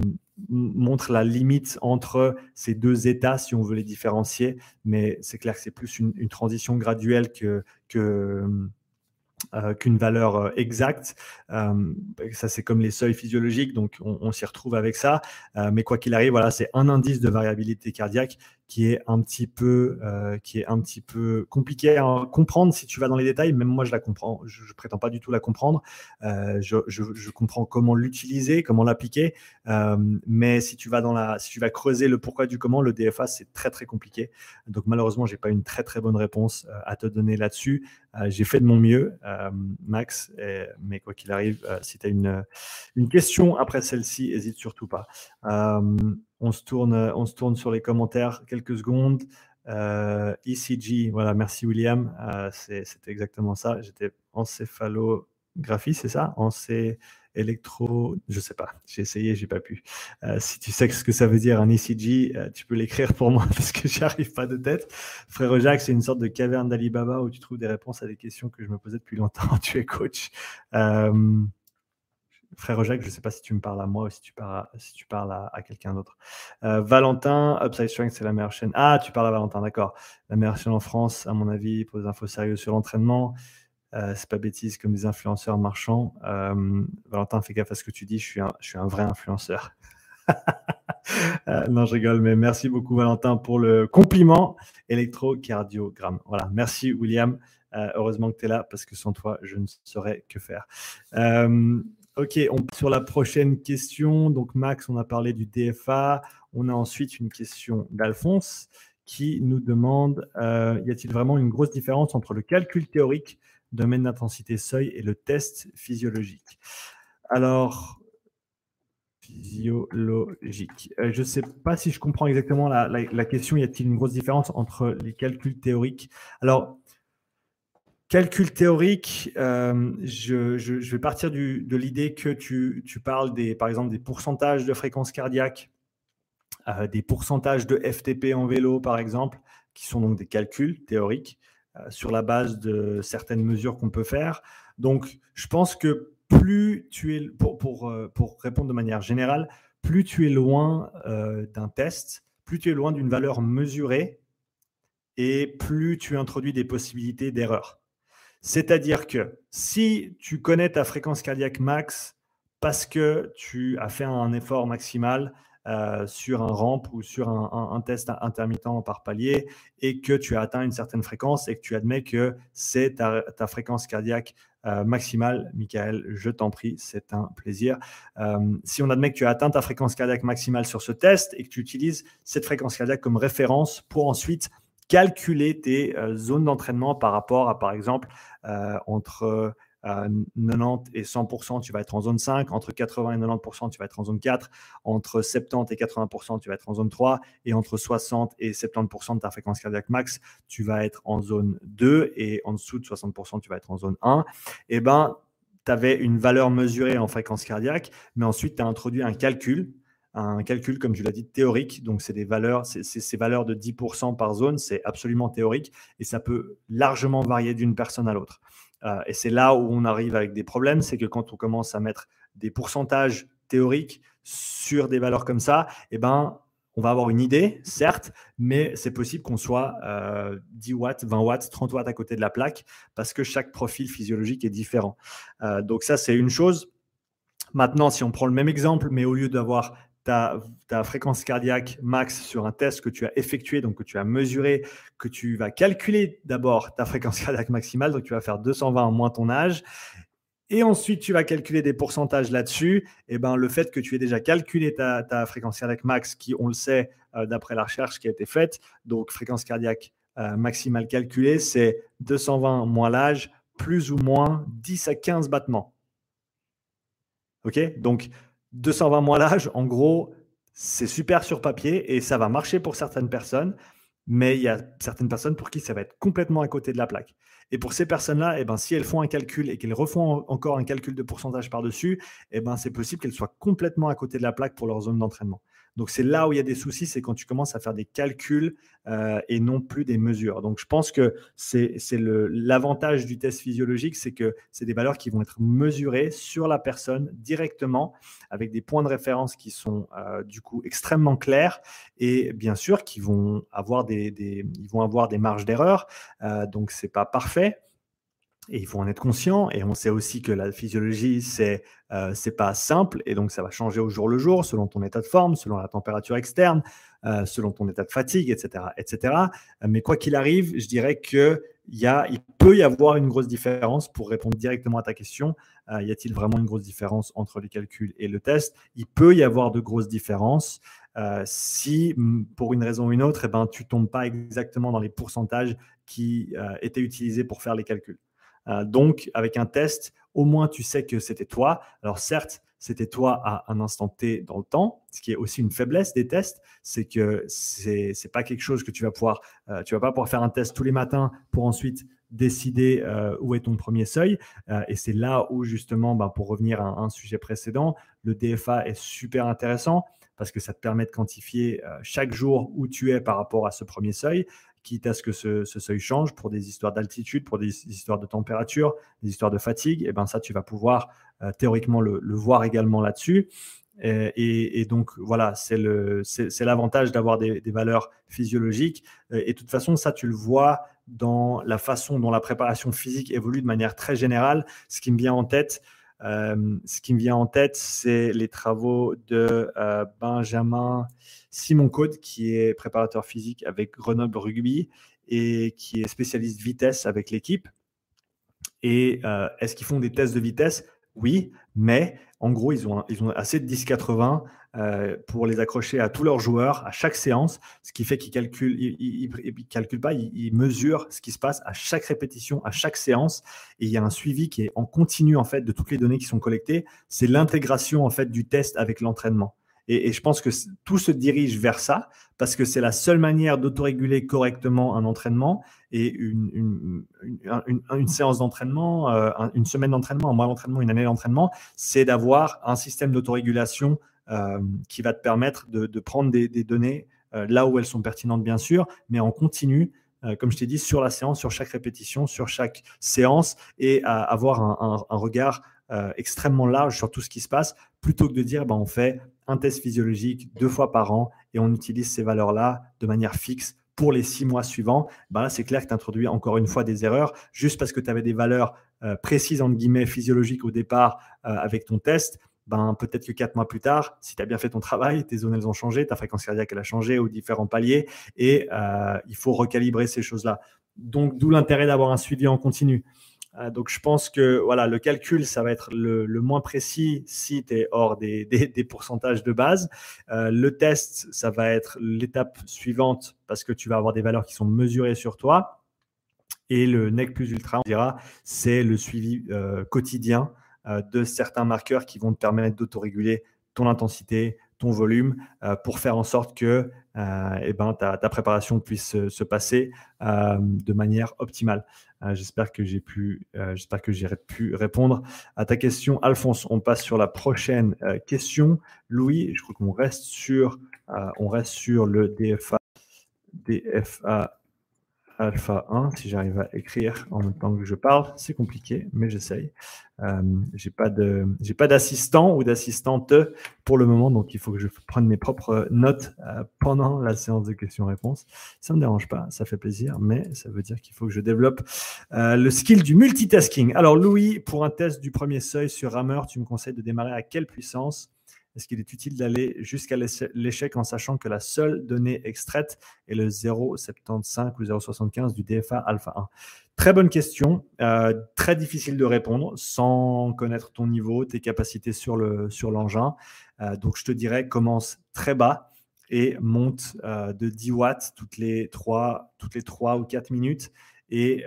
montre la limite entre ces deux états si on veut les différencier. Mais c'est clair que c'est plus une, transition graduelle que, euh, qu'une valeur euh, exacte. Euh, ça, c'est comme les seuils physiologiques, donc on, on s'y retrouve avec ça. mais quoi qu'il arrive, voilà, c'est un indice de variabilité cardiaque qui est un petit peu, euh, qui est un petit peu compliqué à comprendre si tu vas dans les détails. Même moi, je la comprends. Je, je prétends pas du tout la comprendre. Euh, je, je, comprends comment l'utiliser, comment l'appliquer. Euh, mais si tu vas dans la, si tu vas creuser le pourquoi du comment, le DFA c'est très très compliqué. Donc malheureusement, j'ai pas une très très bonne réponse à te donner là-dessus. J'ai fait de mon mieux, Max. Mais quoi qu'il arrive, si tu as une une question après celle-ci, hésite surtout pas. On se tourne, on se tourne sur les commentaires quelques secondes. Euh, ECG, voilà, merci William. Euh, c'est exactement ça. J'étais encéphalographie, c'est ça? Encé électro, je sais pas. J'ai essayé, j'ai pas pu. Euh, si tu sais ce que ça veut dire un ECG, euh, tu peux l'écrire pour moi [laughs] parce que j'y arrive pas de tête. Frère Jacques, c'est une sorte de caverne d'Alibaba où tu trouves des réponses à des questions que je me posais depuis longtemps. [laughs] tu es coach. Frère Jacques, je ne sais pas si tu me parles à moi ou si tu parles à, quelqu'un d'autre. Euh, Valentin, Upside Strength, c'est la meilleure chaîne. Ah, tu parles à Valentin, d'accord. La meilleure chaîne en France, à mon avis, pour des infos sérieuses sur l'entraînement. Euh, c'est pas bêtise comme des influenceurs marchands. Euh, Valentin, fais gaffe à ce que tu dis, je suis un, vrai influenceur. [laughs] Non, je rigole, mais merci beaucoup Valentin pour le compliment électrocardiogramme. Voilà, merci William. Heureusement que tu es là parce que sans toi, je ne saurais que faire. Ok, sur la prochaine question. Donc Max, on a parlé du DFA. On a ensuite une question d'Alphonse qui nous demande euh, y a-t-il vraiment une grosse différence entre le calcul théorique, domaine d'intensité seuil et le test physiologique? Alors, physiologique. Euh, je ne sais pas si je comprends exactement la, la question. Y a-t-il une grosse différence entre les calculs théoriques? Alors, Calcul théorique, euh, je, vais partir de l'idée que tu, parles des, par exemple des pourcentages de fréquence cardiaque, euh, des pourcentages de FTP en vélo, par exemple, qui sont donc des calculs théoriques euh, sur la base de certaines mesures qu'on peut faire. Donc, je pense que plus tu es, pour, répondre de manière générale, plus tu es loin d'un test, plus tu es loin d'une valeur mesurée et plus tu introduis des possibilités d'erreur. C'est-à-dire que si tu connais ta fréquence cardiaque max parce que tu as fait un effort maximal euh, sur un ramp ou sur un, test intermittent par palier et que tu as atteint une certaine fréquence et que tu admets que c'est ta, fréquence cardiaque euh, maximale, Michael, je t'en prie, c'est un plaisir. Euh, si on admet que tu as atteint ta fréquence cardiaque maximale sur ce test et que tu utilises cette fréquence cardiaque comme référence pour ensuite calculer tes euh, zones d'entraînement par rapport à, par exemple, euh, entre 90 euh, et 100%, tu vas être en zone 5. Entre 80 et 90%, tu vas être en zone 4. Entre 70 et 80%, tu vas être en zone 3. Et entre 60 et 70% de ta fréquence cardiaque max, tu vas être en zone 2. Et en dessous de 60%, tu vas être en zone 1. Eh ben, tu avais une valeur mesurée en fréquence cardiaque, mais ensuite, tu as introduit un calcul un calcul, comme je l'ai dit, théorique. Donc, c'est des valeurs, c'est ces valeurs de 10% par zone, c'est absolument théorique et ça peut largement varier d'une personne à l'autre. Euh, et c'est là où on arrive avec des problèmes, c'est que quand on commence à mettre des pourcentages théoriques sur des valeurs comme ça, eh ben, on va avoir une idée, certes, mais c'est possible qu'on soit 10 euh, watts, 20 watts, 30 watts à côté de la plaque parce que chaque profil physiologique est différent. Euh, donc ça, c'est une chose. Maintenant, si on prend le même exemple, mais au lieu d'avoir ta, fréquence cardiaque max sur un test que tu as effectué, donc que tu as mesuré, que tu vas calculer d'abord ta fréquence [laughs] cardiaque maximale, donc tu vas faire 220 moins ton âge, et ensuite tu vas calculer des pourcentages là-dessus, et ben le fait que tu aies déjà calculé ta, fréquence cardiaque max, qui on le sait euh, d'après la recherche qui a été faite, donc fréquence cardiaque euh, maximale calculée, c'est 220 moins l'âge, plus ou moins 10 à 15 battements. OK? Donc 220 mois l'âge, en gros, c'est super sur papier et ça va marcher pour certaines personnes, mais il y a certaines personnes pour qui ça va être complètement à côté de la plaque. Et pour ces personnes-là, eh ben, si elles font un calcul et qu'elles refont encore un calcul de pourcentage par-dessus, eh ben, c'est possible qu'elles soient complètement à côté de la plaque pour leur zone d'entraînement. Donc c'est là où il y a des soucis, c'est quand tu commences à faire des calculs euh, et non plus des mesures. Donc je pense que c'est l'avantage du test physiologique, c'est que c'est des valeurs qui vont être mesurées sur la personne directement avec des points de référence qui sont euh, du coup extrêmement clairs et bien sûr qui vont avoir des, marges d'erreur. Euh, donc c'est pas parfait. Et il faut en être conscient. Et on sait aussi que la physiologie, c'est euh, c'est pas simple. Et donc, ça va changer au jour le jour, selon ton état de forme, selon la température externe, euh, selon ton état de fatigue, etc. etc. Mais quoi qu'il arrive, je dirais que y a, il peut y avoir une grosse différence pour répondre directement à ta question. Euh, y a-t-il vraiment une grosse différence entre les calculs et le test? Il peut y avoir de grosses différences. Euh, si pour une raison ou une autre, eh ben, tu tombes pas exactement dans les pourcentages qui étaient utilisés pour faire les calculs. Euh, donc, avec un test, au moins tu sais que c'était toi. Alors certes, c'était toi à un instant T dans le temps, ce qui est aussi une faiblesse des tests, c'est que c'est n'est pas quelque chose que tu vas pouvoir, euh, tu vas pas pouvoir faire un test tous les matins pour ensuite décider euh, où est ton premier seuil. et c'est là où justement, ben, pour revenir à un sujet précédent, le DFA est super intéressant parce que ça te permet de quantifier chaque jour où tu es par rapport à ce premier seuil quitte à ce que ce, seuil change pour des histoires d'altitude, pour des, histoires de température, des histoires de fatigue, et ben ça, tu vas pouvoir euh, théoriquement le, voir également là-dessus. Et, donc voilà, c'est l'avantage d'avoir des, valeurs physiologiques. Et de toute façon, ça, tu le vois dans la façon dont la préparation physique évolue de manière très générale. Ce qui me vient en tête, euh, ce qui me vient en tête, c'est les travaux de euh, Benjamin Simon Code, qui est préparateur physique avec Grenoble Rugby et qui est spécialiste vitesse avec l'équipe. Et euh, est-ce qu'ils font des tests de vitesse? Oui, mais en gros, ils ont, ils ont assez de 10-80 euh, pour les accrocher à tous leurs joueurs à chaque séance, ce qui fait qu'ils calculent, ils, calculent pas, ils, mesurent ce qui se passe à chaque répétition, à chaque séance, et il y a un suivi qui est en continu en fait de toutes les données qui sont collectées. C'est l'intégration en fait du test avec l'entraînement. Et, je pense que tout se dirige vers ça parce que c'est la seule manière d'autoréguler correctement un entraînement et une, une, séance d'entraînement, euh, une semaine d'entraînement, un mois d'entraînement, une année d'entraînement, c'est d'avoir un système d'autorégulation euh, qui va te permettre de, prendre des, données euh, là où elles sont pertinentes, bien sûr, mais en continu comme je t'ai dit, sur la séance, sur chaque répétition, sur chaque séance, et avoir un, regard extrêmement large sur tout ce qui se passe, plutôt que de dire ben, on fait un test physiologique deux fois par an et on utilise ces valeurs-là de manière fixe pour les six mois suivants, ben là, c'est clair que tu introduis encore une fois des erreurs juste parce que tu avais des valeurs euh, précises, entre guillemets, physiologiques au départ euh, avec ton test. Ben, peut-être que quatre mois plus tard, si tu as bien fait ton travail, tes zones elles ont changé, ta fréquence cardiaque elle a changé aux différents paliers et euh, il faut recalibrer ces choses-là. Donc, d'où l'intérêt d'avoir un suivi en continu. Euh, donc, je pense que voilà, le calcul, ça va être le, moins précis si tu es hors [laughs] des, pourcentages de base. Euh, le test, ça va être l'étape suivante parce que tu vas avoir des valeurs qui sont mesurées sur toi. Et le NEC plus ultra, on dira, c'est le suivi euh, quotidien de certains marqueurs qui vont te permettre d'autoréguler ton intensité, ton volume pour faire en sorte que eh ben, ta, préparation puisse se, passer de manière optimale. Euh, j'espère que j'ai pu, euh, j'espère que j'ai pu répondre à ta question, Alphonse. On passe sur la prochaine euh, question. Louis, je crois qu'on reste sur, sur le DFA, DFA Alpha 1, si j'arrive à écrire en même temps que je parle. C'est compliqué, mais j'essaye. Euh, de, j'ai pas d'assistant ou d'assistante pour le moment, donc il faut que je prenne mes propres notes euh, pendant la séance de questions-réponses. Ça me dérange pas, ça fait plaisir, mais ça veut dire qu'il faut que je développe euh, le skill du multitasking. Alors Louis, pour un test du premier seuil sur Rammer, tu me conseilles de démarrer à quelle puissance? Est-ce qu'il est utile d'aller jusqu'à l'échec en sachant que la seule donnée extraite est le 0,75 ou 0,75 du DFA alpha 1 Très bonne question, euh, très difficile de répondre sans connaître ton niveau, tes capacités sur l'engin. Sur euh, donc je te dirais, commence très bas et monte euh, de 10 watts toutes les 3, toutes les 3 ou 4 minutes. Et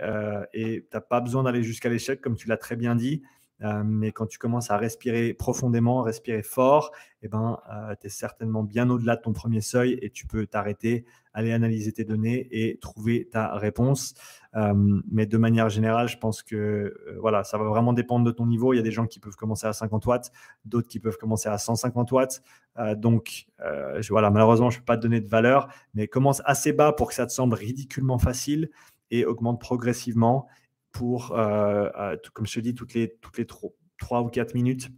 tu n'as pas besoin d'aller jusqu'à l'échec, comme tu l'as très bien dit. Euh, mais quand tu commences à respirer profondément, respirer fort, eh ben, euh, tu es certainement bien au-delà de ton premier seuil et tu peux t'arrêter, aller analyser tes données et trouver ta réponse. Euh, mais de manière générale, je pense que voilà, ça va vraiment dépendre de ton niveau. Il y a des gens qui peuvent commencer à 50 watts, d'autres qui peuvent commencer à 150 watts. donc, voilà, malheureusement, je ne peux pas te donner de valeur, mais commence assez bas pour que ça te semble ridiculement facile et augmente progressivement pour, euh, comme je te dis, toutes les, toutes les 3 ou 4 minutes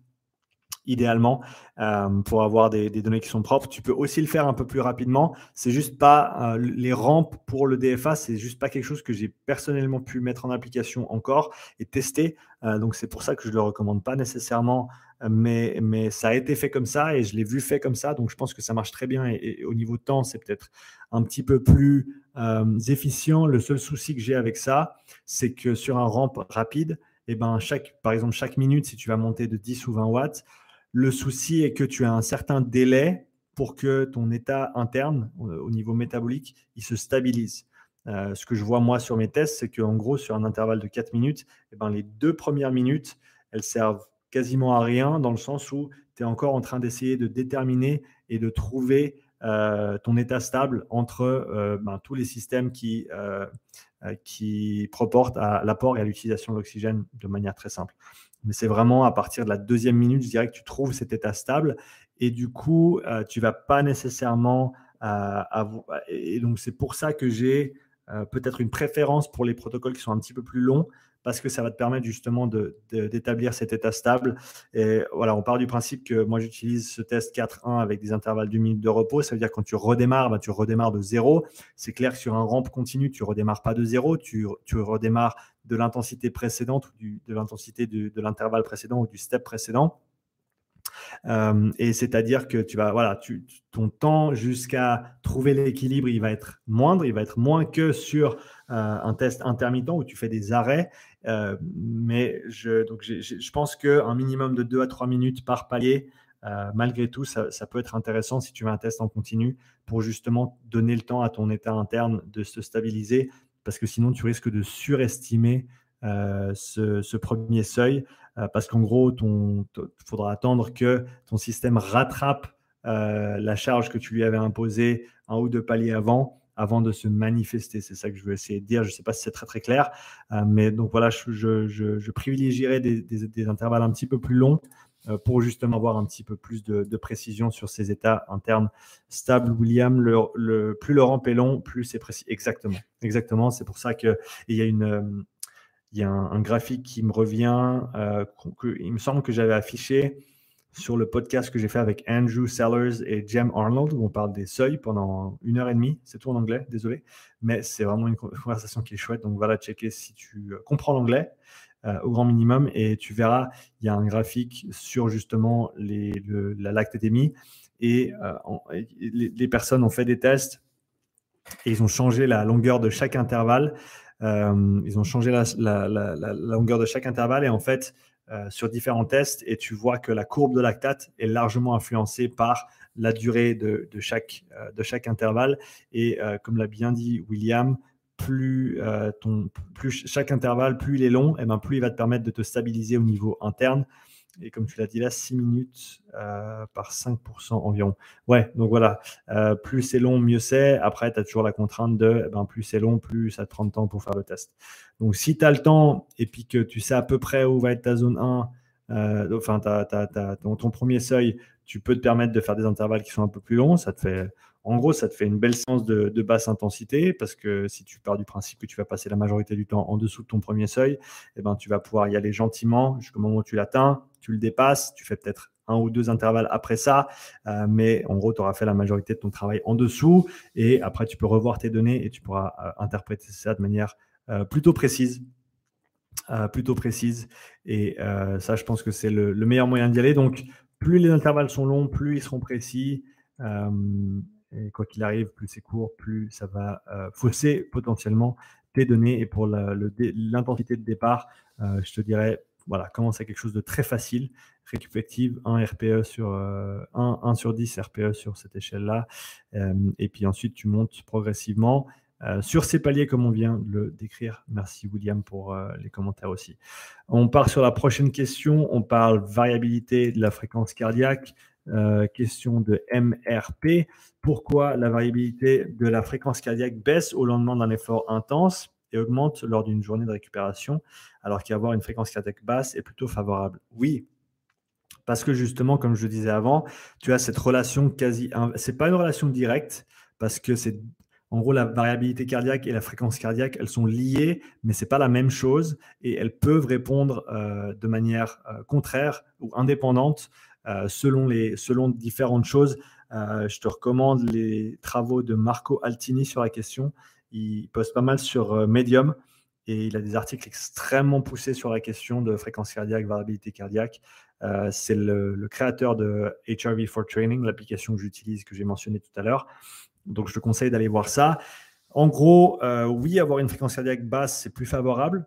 idéalement, euh, pour avoir des, données qui sont propres. Tu peux aussi le faire un peu plus rapidement. C'est juste pas euh, les rampes pour le DFA, c'est juste pas quelque chose que j'ai personnellement pu mettre en application encore et tester. Euh, donc c'est pour ça que je le recommande pas nécessairement, mais, mais ça a été fait comme ça et je l'ai vu fait comme ça. Donc je pense que ça marche très bien et, au niveau temps, c'est peut-être un petit peu plus efficient. Le seul souci que j'ai avec ça, c'est que sur un ramp rapide, eh ben chaque, par exemple, chaque minute, si tu vas monter de 10 ou 20 watts, le souci est que tu as un certain délai pour que ton état interne, au niveau métabolique, il se stabilise. Euh, ce que je vois moi sur mes tests, c'est qu'en gros, sur un intervalle de 4 minutes, eh ben, les deux premières minutes, elles servent quasiment à rien dans le sens où tu es encore en train d'essayer de déterminer et de trouver euh, ton état stable entre euh, ben, tous les systèmes qui, qui proportent à l'apport et à l'utilisation de l'oxygène de manière très simple. Mais c'est vraiment à partir de la deuxième minute, je dirais que tu trouves cet état stable. Et du coup, euh, tu vas pas nécessairement euh. Et donc, c'est pour ça que j'ai euh, peut-être une préférence pour les protocoles qui sont un petit peu plus longs parce que ça va te permettre justement d'établir cet état stable. Et voilà, on part du principe que moi j'utilise ce test 4-1 avec des intervalles d'une minute de repos. Ça veut dire quand tu redémarres, bah, tu redémarres de zéro. C'est clair que sur un rampe continu, tu redémarres pas de zéro, tu, tu redémarres de l'intensité précédente ou de l'intensité de, l'intervalle précédent ou du step précédent. Et c'est-à-dire que tu vas, voilà, tu, ton temps jusqu'à trouver l'équilibre, il va être moindre, il va être moins que sur euh, un test intermittent où tu fais des arrêts. Mais je, donc pense qu'un minimum de 2 à 3 minutes par palier, euh, malgré tout, ça, peut être intéressant si tu veux un test en continu pour justement donner le temps à ton état interne de se stabiliser, parce que sinon tu risques de surestimer ce, premier seuil, parce qu'en gros, il faudra attendre que ton système rattrape la charge que tu lui avais imposée un ou deux paliers avant avant de se manifester. C'est ça que je veux essayer de dire. Je ne sais pas si c'est très très clair, euh, mais donc voilà, je, je, privilégierais des, intervalles un petit peu plus longs euh, pour justement avoir un petit peu plus de, précision sur ces états internes stables. William, le, plus le ramp est long, plus c'est précis. Exactement, exactement. C'est pour ça qu'il y a une il y a un, graphique qui me revient, euh, il me semble que j'avais affiché sur le podcast que j'ai fait avec Andrew Sellers et Jem Arnold, où on parle des seuils pendant une heure et demie. C'est tout en anglais, désolé, mais c'est vraiment une conversation qui est chouette. Donc voilà, checker si tu euh, comprends l'anglais euh, au grand minimum et tu verras, il y a un graphique sur justement la lactétémie et les, personnes ont fait des tests et ils ont changé la longueur de chaque intervalle. Ils ont changé la, longueur de chaque intervalle et en fait, euh, sur différents tests et tu vois que la courbe de lactate est largement influencée par la durée de, chaque, euh, chaque intervalle. Et euh, comme l'a bien dit William, plus, plus chaque intervalle, plus il est long, et ben, plus il va te permettre de te stabiliser au niveau interne et comme tu l'as dit là, 6 minutes euh, par 5% environ. Ouais, donc voilà, euh, plus c'est long, mieux c'est. Après, tu as toujours la contrainte de, eh ben, plus c'est long, plus ça te prend de temps pour faire le test. Donc si tu as le temps et puis que tu sais à peu près où va être ta zone 1, euh, enfin, ton, ton, premier seuil, tu peux te permettre de faire des intervalles qui sont un peu plus longs. Ça te fait, en gros, ça te fait une belle séance de, basse intensité parce que si tu pars du principe que tu vas passer la majorité du temps en dessous de ton premier seuil, eh ben, tu vas pouvoir y aller gentiment jusqu'au moment où tu l'atteins tu le dépasses, tu fais peut-être un ou deux intervalles après ça, euh, mais en gros, tu auras fait la majorité de ton travail en dessous, et après, tu peux revoir tes données et tu pourras euh, interpréter ça de manière euh, plutôt précise. plutôt précise. Et ça, je pense que c'est le, meilleur moyen d'y aller. Donc, plus les intervalles sont longs, plus ils seront précis. Et quoi qu'il arrive, plus c'est court, plus ça va fausser potentiellement tes données. Et pour l'intensité de départ, je te dirais voilà, commence à quelque chose de très facile. Récupérative, 1 RPE sur 1, euh, sur 10 RPE sur cette échelle-là. Euh, et puis ensuite, tu montes progressivement euh, sur ces paliers, comme on vient de le décrire. Merci William pour les commentaires aussi. On part sur la prochaine question. On parle variabilité de la fréquence cardiaque. Question de MRP. Pourquoi la variabilité de la fréquence cardiaque baisse au lendemain d'un effort intense et augmente lors d'une journée de récupération, alors qu'avoir une fréquence cardiaque basse est plutôt favorable? Oui, parce que justement, comme je disais avant, tu as cette relation quasi. C'est pas une relation directe, parce que c'est. En gros, la variabilité cardiaque et la fréquence cardiaque, elles sont liées, mais ce n'est pas la même chose et elles peuvent répondre euh, de manière euh, contraire ou indépendante selon, les, selon différentes choses. je te recommande les travaux de Marco Altini sur la question. Il poste pas mal sur Medium et il a des articles extrêmement poussés sur la question de fréquence cardiaque, variabilité cardiaque. Euh, c'est le, créateur de HRV for Training, l'application que j'utilise, que j'ai mentionné tout à l'heure. Donc, je te conseille d'aller voir ça. En gros, euh, oui, avoir une fréquence cardiaque basse, c'est plus favorable.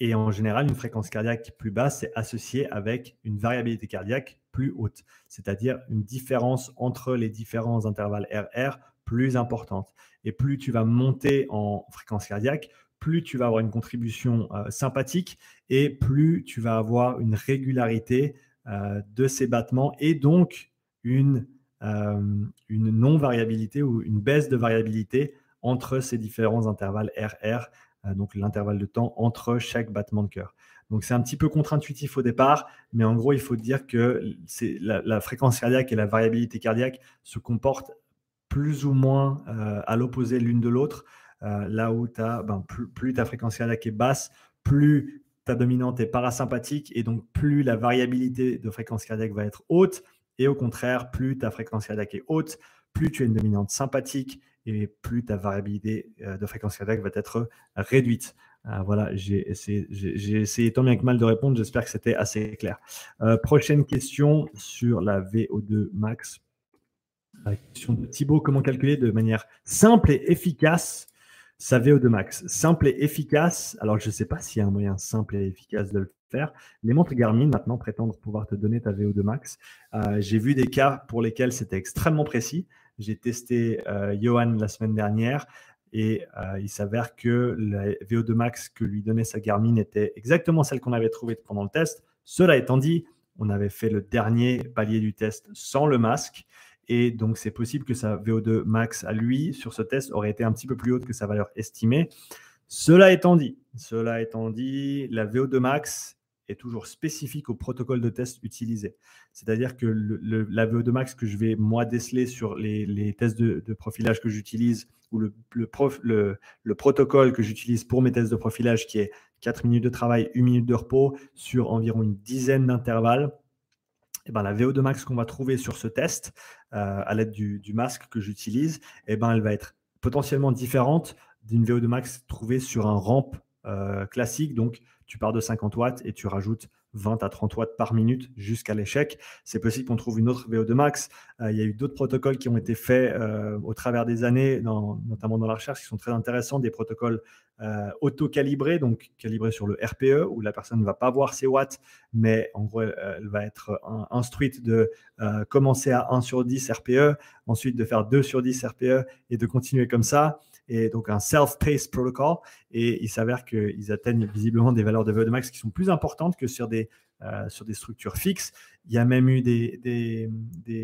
Et en général, une fréquence cardiaque plus basse, c'est associé avec une variabilité cardiaque plus haute, c'est-à-dire une différence entre les différents intervalles RR plus importante. Et plus tu vas monter en fréquence cardiaque, plus tu vas avoir une contribution euh, sympathique et plus tu vas avoir une régularité euh, de ces battements et donc une, euh, une non-variabilité ou une baisse de variabilité entre ces différents intervalles RR, donc l'intervalle de temps entre chaque battement de cœur. Donc c'est un petit peu contre-intuitif au départ, mais en gros, il faut dire que la, la, fréquence cardiaque et la variabilité cardiaque se comportent plus ou moins à l'opposé l'une de l'autre. Euh, là où as, ben, plus, ta fréquence cardiaque est basse, plus ta dominante est parasympathique et donc plus la variabilité de fréquence cardiaque va être haute. Et au contraire, plus ta fréquence cardiaque est haute, plus tu as une dominante sympathique et plus ta variabilité euh, de fréquence cardiaque va être réduite. Euh, voilà, j'ai essayé, tant bien que mal de répondre. J'espère que c'était assez clair. prochaine question sur la VO2 max. La question de Thibaut comment calculer de manière simple et efficace sa VO2 max, simple et efficace. Alors, je ne sais pas s'il y a un moyen simple et efficace de le faire. Les montres Garmin maintenant prétendent pouvoir te donner ta VO2 max. Euh, j'ai vu des cas pour lesquels c'était extrêmement précis. J'ai testé euh, Johan la semaine dernière et euh, il s'avère que la VO2 max que lui donnait sa Garmin était exactement celle qu'on avait trouvée pendant le test. Cela étant dit, on avait fait le dernier palier du test sans le masque et donc, c'est possible que sa VO2 max à lui, sur ce test, aurait été un petit peu plus haute que sa valeur estimée. Cela étant dit, cela étant dit, la VO2 max est toujours spécifique au protocole de test utilisé. C'est-à-dire que la VO2 max que je vais moi déceler sur les, tests de, profilage que j'utilise ou le, le, protocole que j'utilise pour mes tests de profilage qui est 4 minutes de travail, 1 minute de repos sur environ une dizaine d'intervalles, eh ben, la VO2 max qu'on va trouver sur ce test, euh, à l'aide du, masque que j'utilise, eh ben, elle va être potentiellement différente d'une VO2 max trouvée sur un ramp euh, classique. Donc, tu pars de 50 watts et tu rajoutes 20 à 30 watts par minute jusqu'à l'échec. C'est possible qu'on trouve une autre VO2 max. Euh, il y a eu d'autres protocoles qui ont été faits au travers des années, notamment dans la recherche, qui sont très intéressants, des protocoles euh, auto-calibré, donc calibré sur le RPE, où la personne ne va pas voir ses watts, mais en gros, elle, va être instruite de euh, commencer à 1 sur 10 RPE, ensuite de faire 2 sur 10 RPE et de continuer comme ça. Et donc un self-paced protocol. Et il s'avère qu'ils atteignent visiblement des valeurs de VO2 max qui sont plus importantes que sur des, euh, sur des structures fixes. Il y a même eu des, des,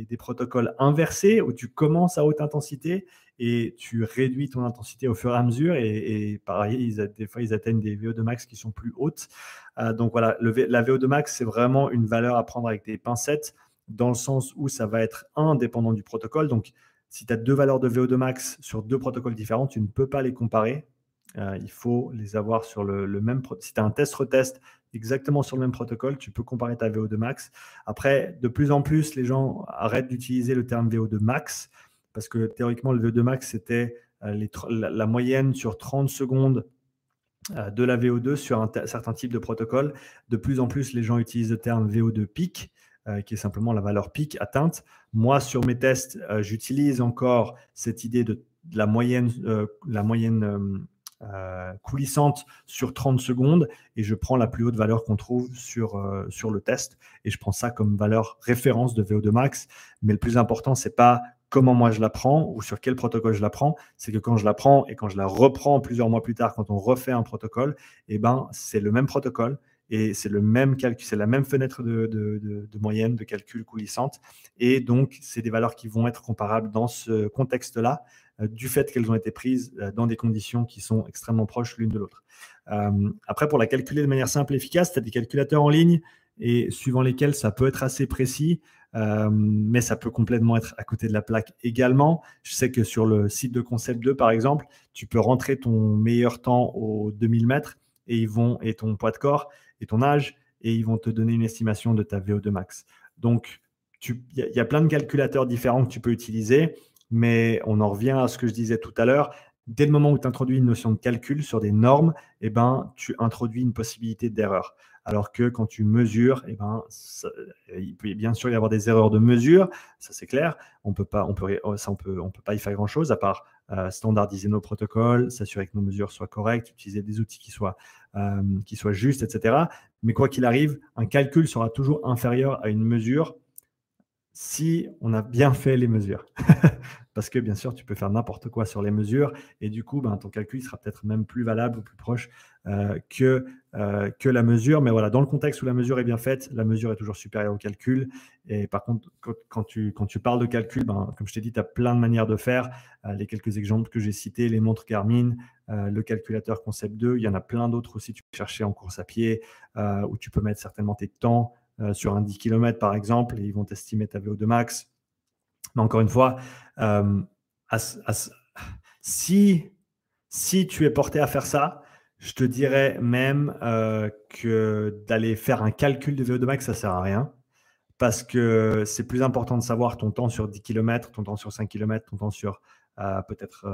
des, protocoles inversés où tu commences à haute intensité et tu réduis ton intensité au fur et à mesure. Et, pareil, des fois, ils atteignent des VO2 max qui sont plus hautes. Euh, donc voilà, la VO2 max, c'est vraiment une valeur à prendre avec des pincettes, dans le sens où ça va être indépendant du protocole. Donc, si tu as deux valeurs de VO2 max sur deux protocoles différents, tu ne peux pas les comparer. Euh, il faut les avoir sur le, même. Si tu as un test-retest exactement sur le même protocole, tu peux comparer ta VO2 max. Après, de plus en plus, les gens arrêtent d'utiliser le terme VO2 max parce que théoriquement, le VO2 max, c'était euh, la, moyenne sur 30 secondes euh, de la VO2 sur un certain type de protocole. De plus en plus, les gens utilisent le terme VO2 pic, euh, qui est simplement la valeur pic atteinte. Moi, sur mes tests, j'utilise encore cette idée de, la moyenne, la moyenne coulissante sur 30 secondes et je prends la plus haute valeur qu'on trouve sur, sur le test et je prends ça comme valeur référence de VO2 max. Mais le plus important, c'est pas comment moi je la prends ou sur quel protocole je la prends, c'est que quand je la prends et quand je la reprends plusieurs mois plus tard, quand on refait un protocole, eh ben, c'est le même protocole et c'est le même calcul, c'est la même fenêtre de, de, moyenne de calcul coulissante. Et donc, c'est des valeurs qui vont être comparables dans ce contexte-là, euh, du fait qu'elles ont été prises euh, dans des conditions qui sont extrêmement proches l'une de l'autre. Euh, après, pour la calculer de manière simple et efficace, tu as des calculateurs en ligne et suivant lesquels ça peut être assez précis. Mais ça peut complètement être à côté de la plaque également. Je sais que sur le site de Concept 2, par exemple, tu peux rentrer ton meilleur temps aux 2000 mètres et ils vont et ton poids de corps et ton âge et ils vont te donner une estimation de ta VO2 max. Donc, il y, a plein de calculateurs différents que tu peux utiliser, mais on en revient à ce que je disais tout à l'heure. Dès le moment où tu introduis une notion de calcul sur des normes, eh ben, tu introduis une possibilité d'erreur. Alors que quand tu mesures, eh ben, il peut bien sûr y avoir des erreurs de mesure, ça c'est clair. On peut pas, on peut, ça, on peut, on peut pas y faire grand chose à part euh, standardiser nos protocoles, s'assurer que nos mesures soient correctes, utiliser des outils qui soient, euh, qui soient justes, etc. Mais quoi qu'il arrive, un calcul sera toujours inférieur à une mesure si on a bien fait les mesures. [laughs] Parce que bien sûr, tu peux faire n'importe quoi sur les mesures et du coup, ben, ton calcul sera peut-être même plus valable ou plus proche euh, que, euh, que la mesure. Mais voilà, dans le contexte où la mesure est bien faite, la mesure est toujours supérieure au calcul. Et par contre, quand, tu, parles de calcul, ben, comme je t'ai dit, tu as plein de manières de faire. Euh, les quelques exemples que j'ai cités, les montres Garmin, le calculateur Concept 2, il y en a plein d'autres aussi. Tu peux chercher en course à pied où tu peux mettre certainement tes temps. Sur un 10 km par exemple, et ils vont estimer ta VO2 max. Mais encore une fois, euh, si, si tu es porté à faire ça, je te dirais même euh, que d'aller faire un calcul de VO2 max, ça ne sert à rien. Parce que c'est plus important de savoir ton temps sur 10 km, ton temps sur 5 km, ton temps sur peut-être,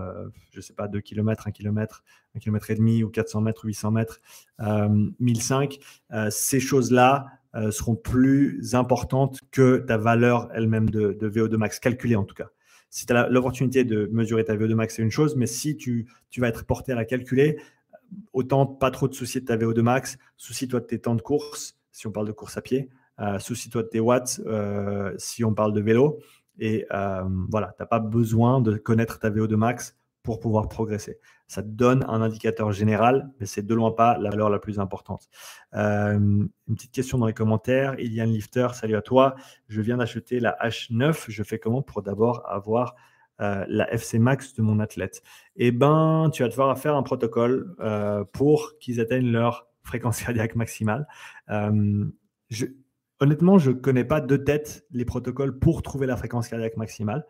je ne sais pas, 2 km, 1 km, 1 km et demi ou 400 mètres, 800 mètres, 1005. ces choses-là, euh, seront plus importantes que ta valeur elle-même de, VO2 max, calculée en tout cas. Si tu as l'opportunité de mesurer ta VO2 max, c'est une chose, mais si tu, tu, vas être porté à la calculer, autant pas trop de soucier de ta VO2 max, soucie-toi de tes temps de course, si on parle de course à pied, euh, soucie-toi de tes watts, euh, si on parle de vélo. Et voilà, tu n'as pas besoin de connaître ta VO2 max pour pouvoir progresser. Ça te donne un indicateur général, mais c'est de loin pas la valeur la plus importante. Euh, une petite question dans les commentaires. Ilian Lifter, salut à toi. Je viens d'acheter la H9. Je fais comment pour d'abord avoir euh, la FC Max de mon athlète? Eh ben, tu vas devoir faire un protocole euh, pour qu'ils atteignent leur fréquence cardiaque maximale. Honnêtement, je ne connais pas de tête les protocoles pour trouver la fréquence cardiaque maximale.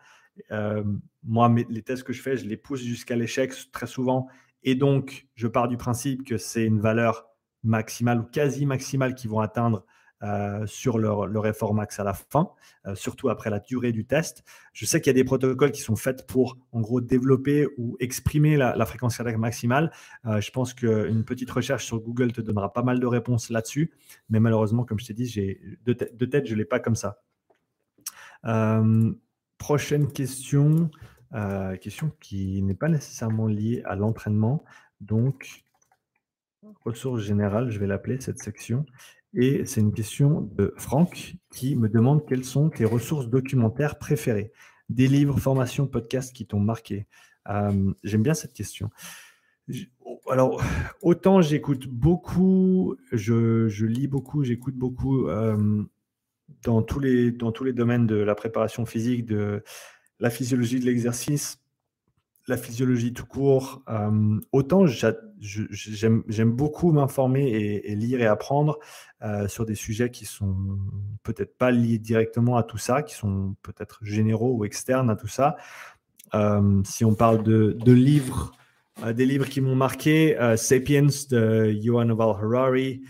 Euh, moi, les tests que je fais, je les pousse jusqu'à l'échec très souvent. Et donc, je pars du principe que c'est une valeur maximale ou quasi maximale qu'ils vont atteindre euh, sur leur, effort max à la fin, euh, surtout après la durée du test. Je sais qu'il y a des protocoles qui sont faits pour, en gros, développer ou exprimer la, fréquence cardiaque maximale. je pense qu'une petite recherche sur Google te donnera pas mal de réponses là-dessus. Mais malheureusement, comme je t'ai dit, de, de, tête, je ne l'ai pas comme ça. Prochaine question, euh, question qui n'est pas nécessairement liée à l'entraînement. Donc, ressources générales, je vais l'appeler cette section. Et c'est une question de Franck qui me demande quelles sont tes ressources documentaires préférées. Des livres, formations, podcasts qui t'ont marqué. Euh, j'aime bien cette question. Alors, autant j'écoute beaucoup, je, lis beaucoup, j'écoute beaucoup. Euh, dans tous, les, domaines de la préparation physique, de la physiologie de l'exercice, la physiologie tout court. Euh, autant j'aime beaucoup m'informer et, lire et apprendre euh, sur des sujets qui sont peut-être pas liés directement à tout ça, qui sont peut-être généraux ou externes à tout ça. Euh, si on parle de, livres, des livres qui m'ont marqué, Sapiens de Yuval Noah Harari,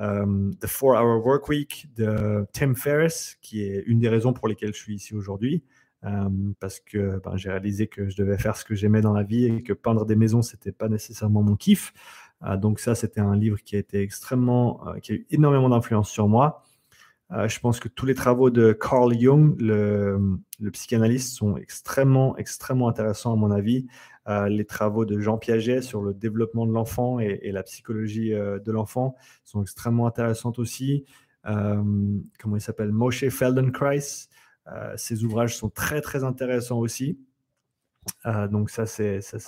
euh, The Four Hour Work Week de Tim Ferriss, qui est une des raisons pour lesquelles je suis ici aujourd'hui. Euh, parce que ben, j'ai réalisé que je devais faire ce que j'aimais dans la vie et que peindre des maisons, c'était pas nécessairement mon kiff. Euh, donc ça, c'était un livre qui a été extrêmement, qui a eu énormément d'influence sur moi. Je pense que tous les travaux de Carl Jung, le, psychanalyste, sont extrêmement, extrêmement intéressants à mon avis. Euh, les travaux de Jean Piaget sur le développement de l'enfant et, la psychologie euh, de l'enfant sont extrêmement intéressantes aussi. Euh, comment il s'appelle? Moshe Feldenkrais. ses ouvrages sont très très intéressants aussi. donc ça, c'est, ça,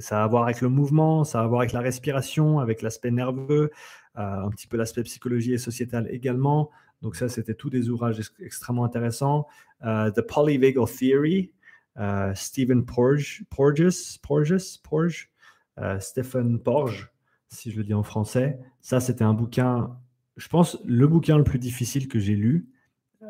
ça, a à voir avec le mouvement, ça a à voir avec la respiration, avec l'aspect nerveux, un petit peu l'aspect psychologie et sociétal également. Donc ça, c'était tous des ouvrages extrêmement intéressants. The Polyvagal Theory, euh, Stephen Porges, Porges, Porges, euh, Stephen Porges, si je le dis en français. Ça, c'était un bouquin, je pense, le bouquin le plus difficile que j'ai lu,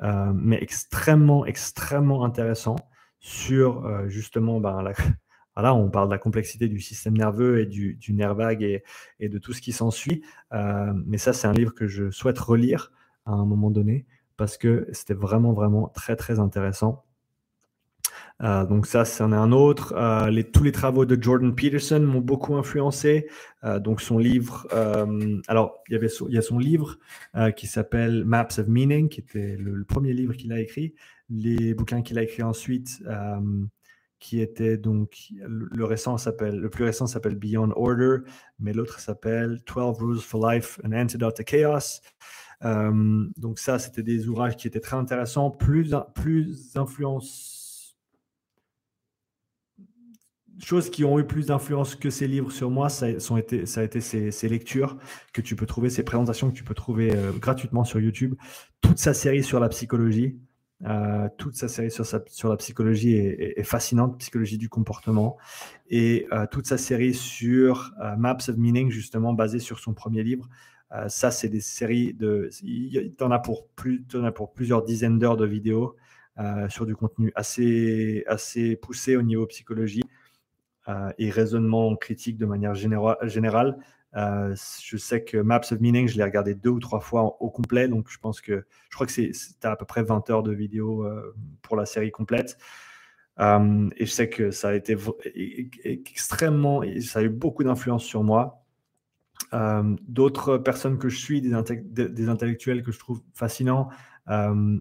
euh, mais extrêmement, extrêmement intéressant sur justement ben, [laughs] voilà, on parle de la complexité du système nerveux et du, nerf vague et, et, de tout ce qui s'ensuit. mais ça, c'est un livre que je souhaite relire à un moment donné parce que c'était vraiment, vraiment très, très intéressant. Euh, donc ça, c'en est un autre. Euh, tous les travaux de Jordan Peterson m'ont beaucoup influencé. Euh, donc son livre, alors il y, avait il y a son livre qui s'appelle Maps of Meaning, qui était le, premier livre qu'il a écrit. Les bouquins qu'il a écrits ensuite, qui était donc récent le plus récent s'appelle Beyond Order, mais l'autre s'appelle 12 Rules for Life, An Antidote to Chaos. Donc ça, c'était des ouvrages qui étaient très intéressants, plus, plus influence choses qui ont eu plus d'influence que ces livres sur moi, ça, a été, ça a été ces, lectures que tu peux trouver, ces présentations que tu peux trouver euh, gratuitement sur YouTube. Toute sa série sur la psychologie, euh, toute sa série sur, sur la psychologie est, fascinante, psychologie du comportement, et euh, toute sa série sur Maps of Meaning, justement basée sur son premier livre. Ça, c'est des séries de. Tu en, as en as pour plusieurs dizaines d'heures de vidéos sur du contenu assez, assez poussé au niveau psychologie. Euh, et raisonnement critique de manière générale. Euh, je sais que Maps of Meaning, je l'ai regardé deux ou trois fois au complet, donc je pense que je crois que c'est à peu près 20 heures de vidéo euh, pour la série complète. et je sais que ça a été extrêmement, ça a eu beaucoup d'influence sur moi. D'autres personnes que je suis, des, intellectuels que je trouve fascinants,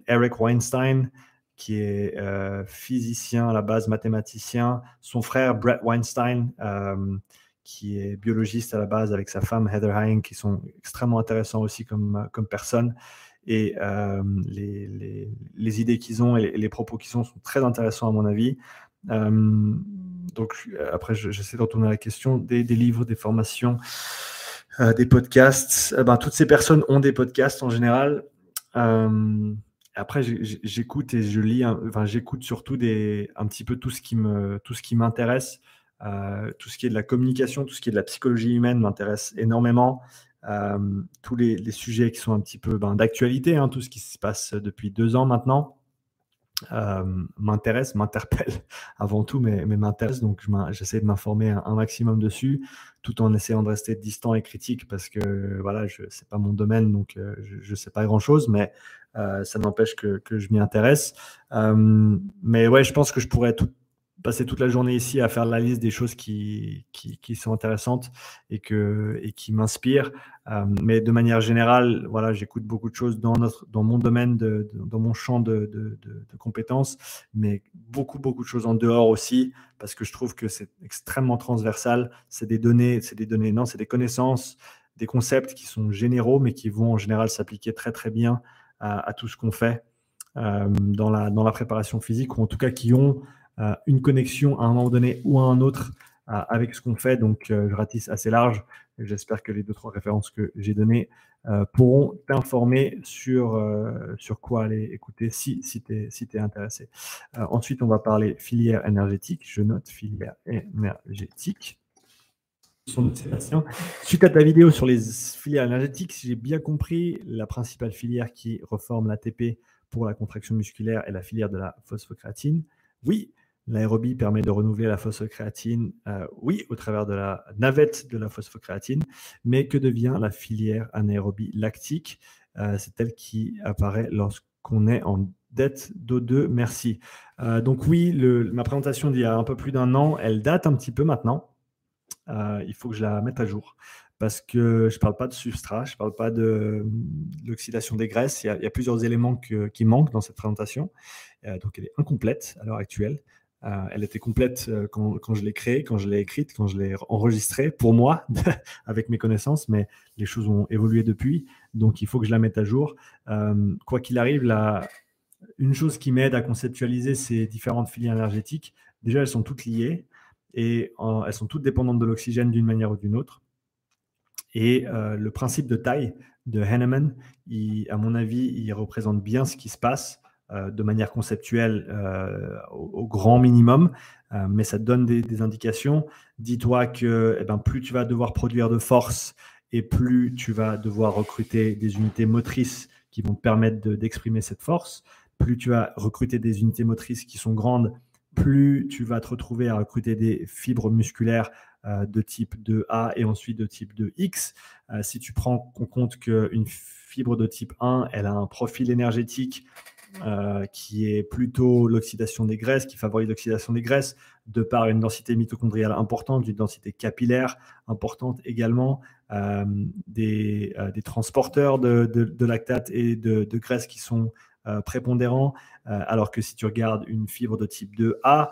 Eric Weinstein, qui est euh, physicien à la base, mathématicien. Son frère, Brett Weinstein, euh, qui est biologiste à la base avec sa femme, Heather Hein, qui sont extrêmement intéressants aussi comme, comme personnes. Et euh, les, les, idées qu'ils ont et les, propos qu'ils ont sont très intéressants à mon avis. donc après, j'essaie de retourner à la question des, des livres, des formations, des podcasts. ben, toutes ces personnes ont des podcasts en général. Après, j'écoute et je lis, enfin, j'écoute surtout des, un petit peu tout ce qui me, tout ce qui m'intéresse. Euh, tout ce qui est de la communication, tout ce qui est de la psychologie humaine m'intéresse énormément. Euh, tous les, sujets qui sont un petit peu ben, d'actualité, hein, tout ce qui se passe depuis deux ans maintenant, euh, m'intéresse, m'interpelle [laughs] avant tout, mais, mais m'intéresse. Donc, j'essaie de m'informer un, maximum dessus, tout en essayant de rester distant et critique parce que voilà, je c'est pas mon domaine, donc euh, je ne sais pas grand chose, mais euh, ça n'empêche que, que, je m'y intéresse. mais ouais, je pense que je pourrais tout, passer toute la journée ici à faire la liste des choses qui, qui, sont intéressantes et, que, et qui m'inspirent. Euh, mais de manière générale, voilà, j'écoute beaucoup de choses dans, notre, dans mon domaine, dans mon champ de, de, compétences, mais beaucoup, beaucoup de choses en dehors aussi, parce que je trouve que c'est extrêmement transversal. C'est des données, c'est des données, non, c'est des connaissances, des concepts qui sont généraux, mais qui vont en général s'appliquer très, très bien à, tout ce qu'on fait. Euh, dans, la, dans la préparation physique, ou en tout cas qui ont une connexion à un moment donné ou à un autre euh, avec ce qu'on fait. Donc, euh, je ratisse assez large. J'espère que les deux, trois références que j'ai données pourront t'informer sur, sur quoi aller écouter si, si tu es, si es intéressé. ensuite, on va parler filière énergétique. Je note filière énergétique. Suite à ta vidéo sur les filières énergétiques, si j'ai bien compris, la principale filière qui reforme l'ATP pour la contraction musculaire est la filière de la phosphocréatine. Oui, L'aérobie permet de renouveler la phosphocréatine, euh, oui, au travers de la navette de la phosphocréatine, mais que devient la filière anaérobie lactique euh, C'est elle qui apparaît lorsqu'on est en dette d'O2. Merci. Euh, donc oui, ma présentation d'il y a un peu plus d'un an, elle date un petit peu maintenant. il faut que je la mette à jour parce que je ne parle pas de substrat, je ne parle pas de, l'oxydation des graisses. Il y, a, plusieurs éléments qui manquent dans cette présentation. donc elle est incomplète à l'heure actuelle. Euh, elle était complète euh, quand, je l'ai créée, quand je l'ai écrite, quand je l'ai enregistrée pour moi, [laughs] avec mes connaissances, mais les choses ont évolué depuis, donc il faut que je la mette à jour. Euh, quoi qu'il arrive, une chose qui m'aide à conceptualiser ces différentes filières énergétiques, déjà elles sont toutes liées et elles sont toutes dépendantes de l'oxygène d'une manière ou d'une autre. Et le principe de taille de Henneman, à mon avis, il représente bien ce qui se passe de manière conceptuelle euh, au, grand minimum, euh, mais ça te donne des, indications. Dis-toi que eh ben, plus tu vas devoir produire de force et plus tu vas devoir recruter des unités motrices qui vont te permettre d'exprimer cette force, plus tu vas recruter des unités motrices qui sont grandes, plus tu vas te retrouver à recruter des fibres musculaires de type 2A et ensuite de type 2X. si tu prends en compte qu'une fibre de type 1, elle a un profil énergétique qui est plutôt l'oxydation des graisses, qui favorise l'oxydation des graisses, de par une densité mitochondriale importante, une densité capillaire importante également, euh, des, euh, des, transporteurs de, de, lactate et de, de graisse qui sont euh, prépondérants, alors que si tu regardes une fibre de type 2A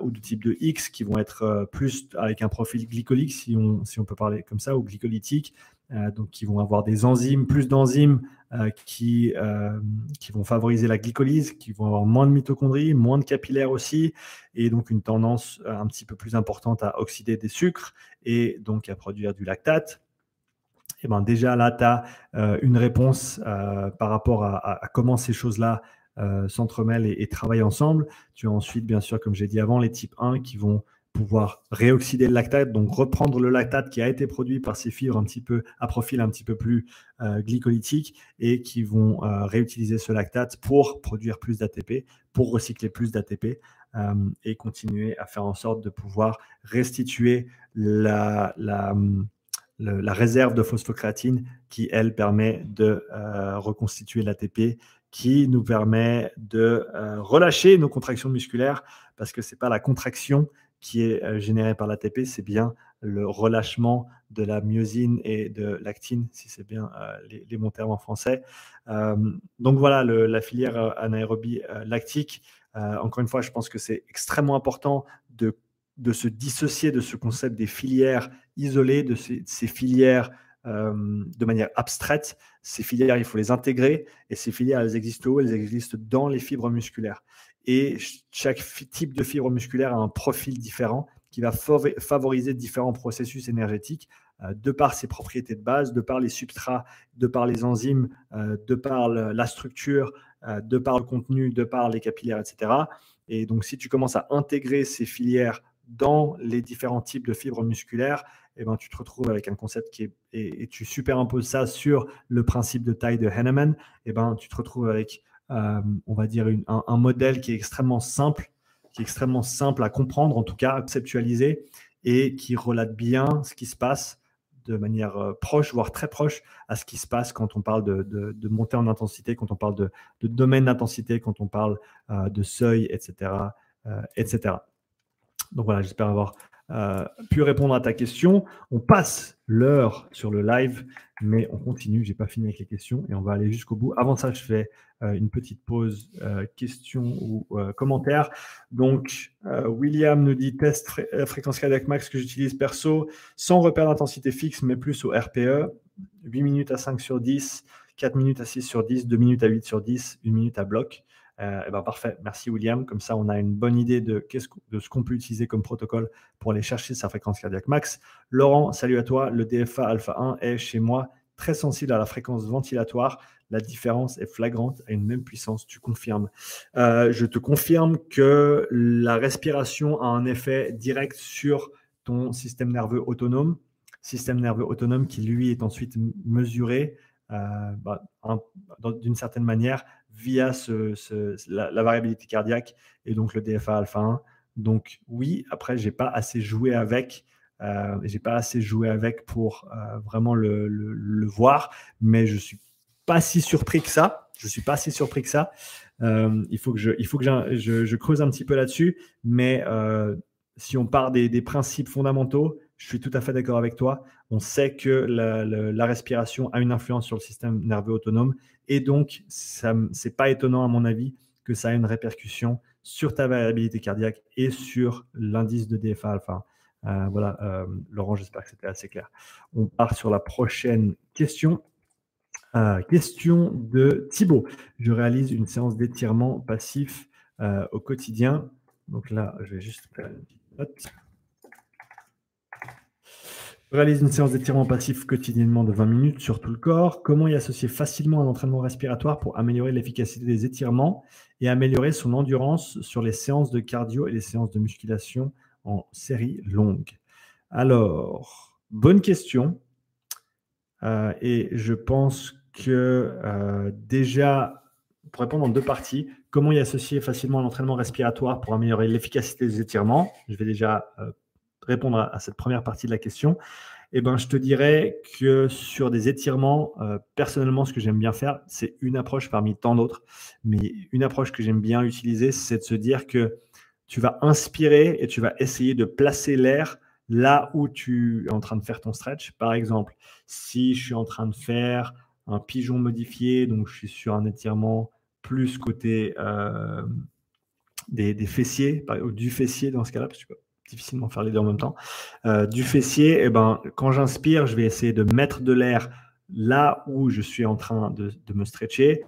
ou de type 2X, qui vont être plus avec un profil glycolique, si on, peut parler comme ça, ou glycolytique, euh, donc qui vont avoir des enzymes, plus d'enzymes euh, qui, euh, qui vont favoriser la glycolyse, qui vont avoir moins de mitochondries, moins de capillaires aussi, et donc une tendance un petit peu plus importante à oxyder des sucres et donc à produire du lactate. Et eh ben déjà là, tu as une réponse par rapport à, comment ces choses-là s'entremêlent et, et, travaillent ensemble. Tu as ensuite, bien sûr, comme j'ai dit avant, les types 1 qui vont pouvoir réoxyder le lactate, donc reprendre le lactate qui a été produit par ces fibres un petit peu à profil un petit peu plus euh, glycolytique et qui vont euh, réutiliser ce lactate pour produire plus d'ATP, pour recycler plus d'ATP euh, et continuer à faire en sorte de pouvoir restituer la, la, la réserve de phosphocréatine qui, elle, permet de reconstituer l'ATP qui nous permet de relâcher nos contractions musculaires parce que ce n'est pas la contraction qui est euh, généré par l'ATP, c'est bien le relâchement de la myosine et de l'actine, si c'est bien euh, les, bons termes en français. Euh, donc voilà, la filière anaérobie lactique. encore une fois, je pense que c'est extrêmement important de, de, se dissocier de ce concept des filières isolées, de ces, ces filières de manière abstraite. Ces filières, il faut les intégrer et ces filières, elles existent où? Elles existent dans les fibres musculaires. Et chaque type de fibre musculaire a un profil différent qui va favoriser différents processus énergétiques euh, de par ses propriétés de base, de par les substrats, de par les enzymes, euh, de par la structure, euh, de par le contenu, de par les capillaires, etc. Et donc, si tu commences à intégrer ces filières dans les différents types de fibres musculaires, eh ben, tu te retrouves avec un concept qui est, et, tu superimposes ça sur le principe de taille de Henneman, eh ben, tu te retrouves avec on va dire, un, modèle qui est extrêmement simple, qui est extrêmement simple à comprendre, en tout cas à conceptualiser, et qui relate bien ce qui se passe de manière euh, proche, voire très proche à ce qui se passe quand on parle de, montée en intensité, quand on parle de, domaine d'intensité, quand on parle euh, de seuil, etc., etc. Donc voilà, j'espère avoir pu répondre à ta question. On passe l'heure sur le live, mais on continue. J'ai pas fini avec les questions et on va aller jusqu'au bout. Avant ça, je fais euh, une petite pause euh, questions ou euh, commentaires. Donc, William nous dit test fréquence cardiaque max que j'utilise perso, sans repère d'intensité fixe, mais plus au RPE. 8 minutes à 5 sur 10, 4 minutes à 6 sur 10, 2 minutes à 8 sur 10, 1 minute à bloc. Eh ben parfait, merci William. Comme ça, on a une bonne idée de, ce, de ce qu'on peut utiliser comme protocole pour aller chercher sa fréquence cardiaque max. Laurent, salut à toi. Le DFA alpha 1 est chez moi très sensible à la fréquence ventilatoire. La différence est flagrante à une même puissance, tu confirmes. Euh, je te confirme que la respiration a un effet direct sur ton système nerveux autonome, système nerveux autonome qui lui est ensuite mesuré euh, bah, d'une certaine manière via la, variabilité cardiaque et donc le DFA alpha 1. Donc oui, après, j'ai pas assez joué avec. Euh, j'ai pas assez joué avec pour euh, vraiment le, voir, mais je suis pas si surpris que ça. Je suis pas si surpris que ça. Euh, il faut que je, il faut que je, je, creuse un petit peu là-dessus. Mais si on part des, principes fondamentaux, je suis tout à fait d'accord avec toi. On sait que la, respiration a une influence sur le système nerveux autonome. Et donc, ce n'est pas étonnant, à mon avis, que ça ait une répercussion sur ta variabilité cardiaque et sur l'indice de DFA alpha. Euh, voilà, Laurent, j'espère que c'était assez clair. On part sur la prochaine question. Euh, question de Thibaut. Je réalise une séance d'étirement passif euh, au quotidien. Donc là, je vais juste faire une petite note. Réalise une séance d'étirement passif quotidiennement de 20 minutes sur tout le corps. Comment y associer facilement un entraînement respiratoire pour améliorer l'efficacité des étirements et améliorer son endurance sur les séances de cardio et les séances de musculation en série longue? Alors, bonne question. Euh, et je pense que euh, déjà, pour répondre en deux parties, comment y associer facilement l'entraînement respiratoire pour améliorer l'efficacité des étirements? Je vais déjà euh, répondre à, cette première partie de la question, eh ben, je te dirais que sur des étirements, euh, personnellement, ce que j'aime bien faire, c'est une approche parmi tant d'autres. Mais une approche que j'aime bien utiliser, c'est de se dire que tu vas inspirer et tu vas essayer de placer l'air là où tu es en train de faire ton stretch. Par exemple, si je suis en train de faire un pigeon modifié, donc je suis sur un étirement plus côté euh, des, fessiers, du fessier dans ce cas-là, parce que difficilement faire les deux en même temps. Euh, du fessier, eh ben, quand j'inspire, je vais essayer de mettre de l'air là où je suis en train de, me stretcher.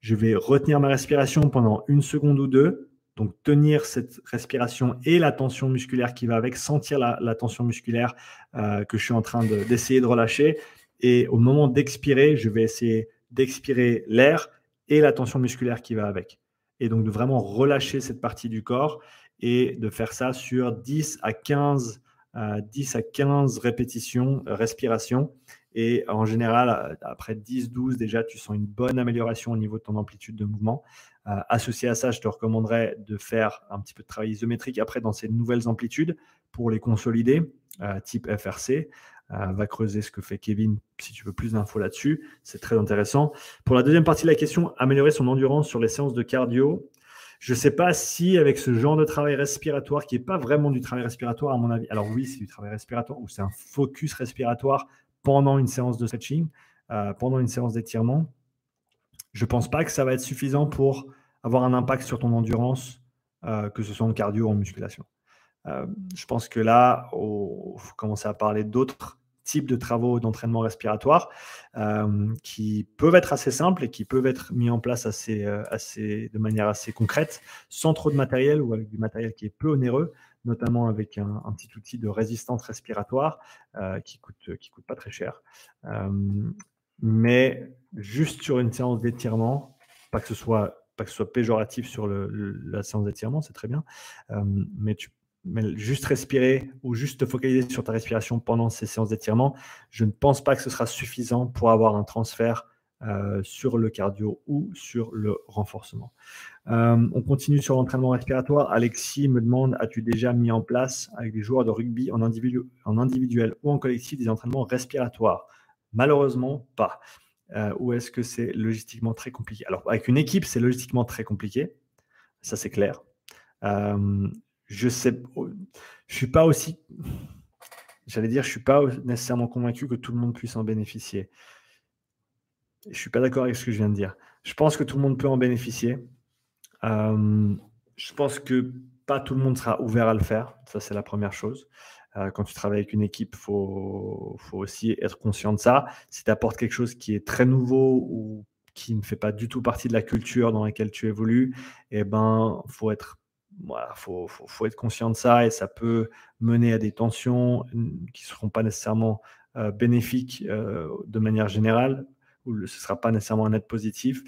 Je vais retenir ma respiration pendant une seconde ou deux. Donc, tenir cette respiration et la tension musculaire qui va avec, sentir la, tension musculaire euh, que je suis en train d'essayer de relâcher. Et au moment d'expirer, je vais essayer d'expirer l'air et la tension musculaire qui va avec. Et donc de vraiment relâcher cette partie du corps et de faire ça sur 10 à 15, 10 euh, à 15 répétitions, euh, respiration. Et en général, après 10-12, déjà, tu sens une bonne amélioration au niveau de ton amplitude de mouvement. Euh, associé à ça, je te recommanderais de faire un petit peu de travail isométrique après dans ces nouvelles amplitudes pour les consolider, type FRC. Euh, va creuser ce que fait Kevin si tu veux plus d'infos là-dessus. C'est très intéressant. Pour la deuxième partie de la question, améliorer son endurance sur les séances de cardio. Je ne sais pas si avec ce genre de travail respiratoire, qui n'est pas vraiment du travail respiratoire à mon avis, alors oui, c'est du travail respiratoire ou c'est un focus respiratoire pendant une séance de stretching, euh, pendant une séance d'étirement, je ne pense pas que ça va être suffisant pour avoir un impact sur ton endurance, euh, que ce soit en cardio ou en musculation. je pense que là, il faut commencer à parler d'autres types de travaux d'entraînement respiratoire euh, qui peuvent être assez simples et qui peuvent être mis en place assez, euh, assez, de manière assez concrète, sans trop de matériel ou avec du matériel qui est peu onéreux, notamment avec un, petit outil de résistance respiratoire euh, qui coûte, qui coûte pas très cher. mais juste sur une séance d'étirement, pas que ce soit pas que ce soit péjoratif sur le, la séance d'étirement, c'est très bien, mais tu mais juste respirer ou juste te focaliser sur ta respiration pendant ces séances d'étirement, je ne pense pas que ce sera suffisant pour avoir un transfert euh, sur le cardio ou sur le renforcement. Euh, on continue sur l'entraînement respiratoire. Alexis me demande as-tu déjà mis en place avec des joueurs de rugby en, individuel ou en collectif des entraînements respiratoires? Malheureusement, pas. Euh, ou est-ce que c'est logistiquement très compliqué? Alors, avec une équipe, c'est logistiquement très compliqué. Ça, c'est clair je sais, je suis pas aussi, j'allais dire, je suis pas nécessairement convaincu que tout le monde puisse en bénéficier. Je suis pas d'accord avec ce que je viens de dire. Je pense que tout le monde peut en bénéficier. Euh, je pense que pas tout le monde sera ouvert à le faire. Ça, c'est la première chose. Euh, quand tu travailles avec une équipe, il faut, faut, aussi être conscient de ça. Si tu apportes quelque chose qui est très nouveau ou qui ne fait pas du tout partie de la culture dans laquelle tu évolues, eh ben, faut être il faut, être conscient de ça et ça peut mener à des tensions qui ne seront pas nécessairement euh, bénéfiques euh, de manière générale, ou ce ne sera pas nécessairement un net positif.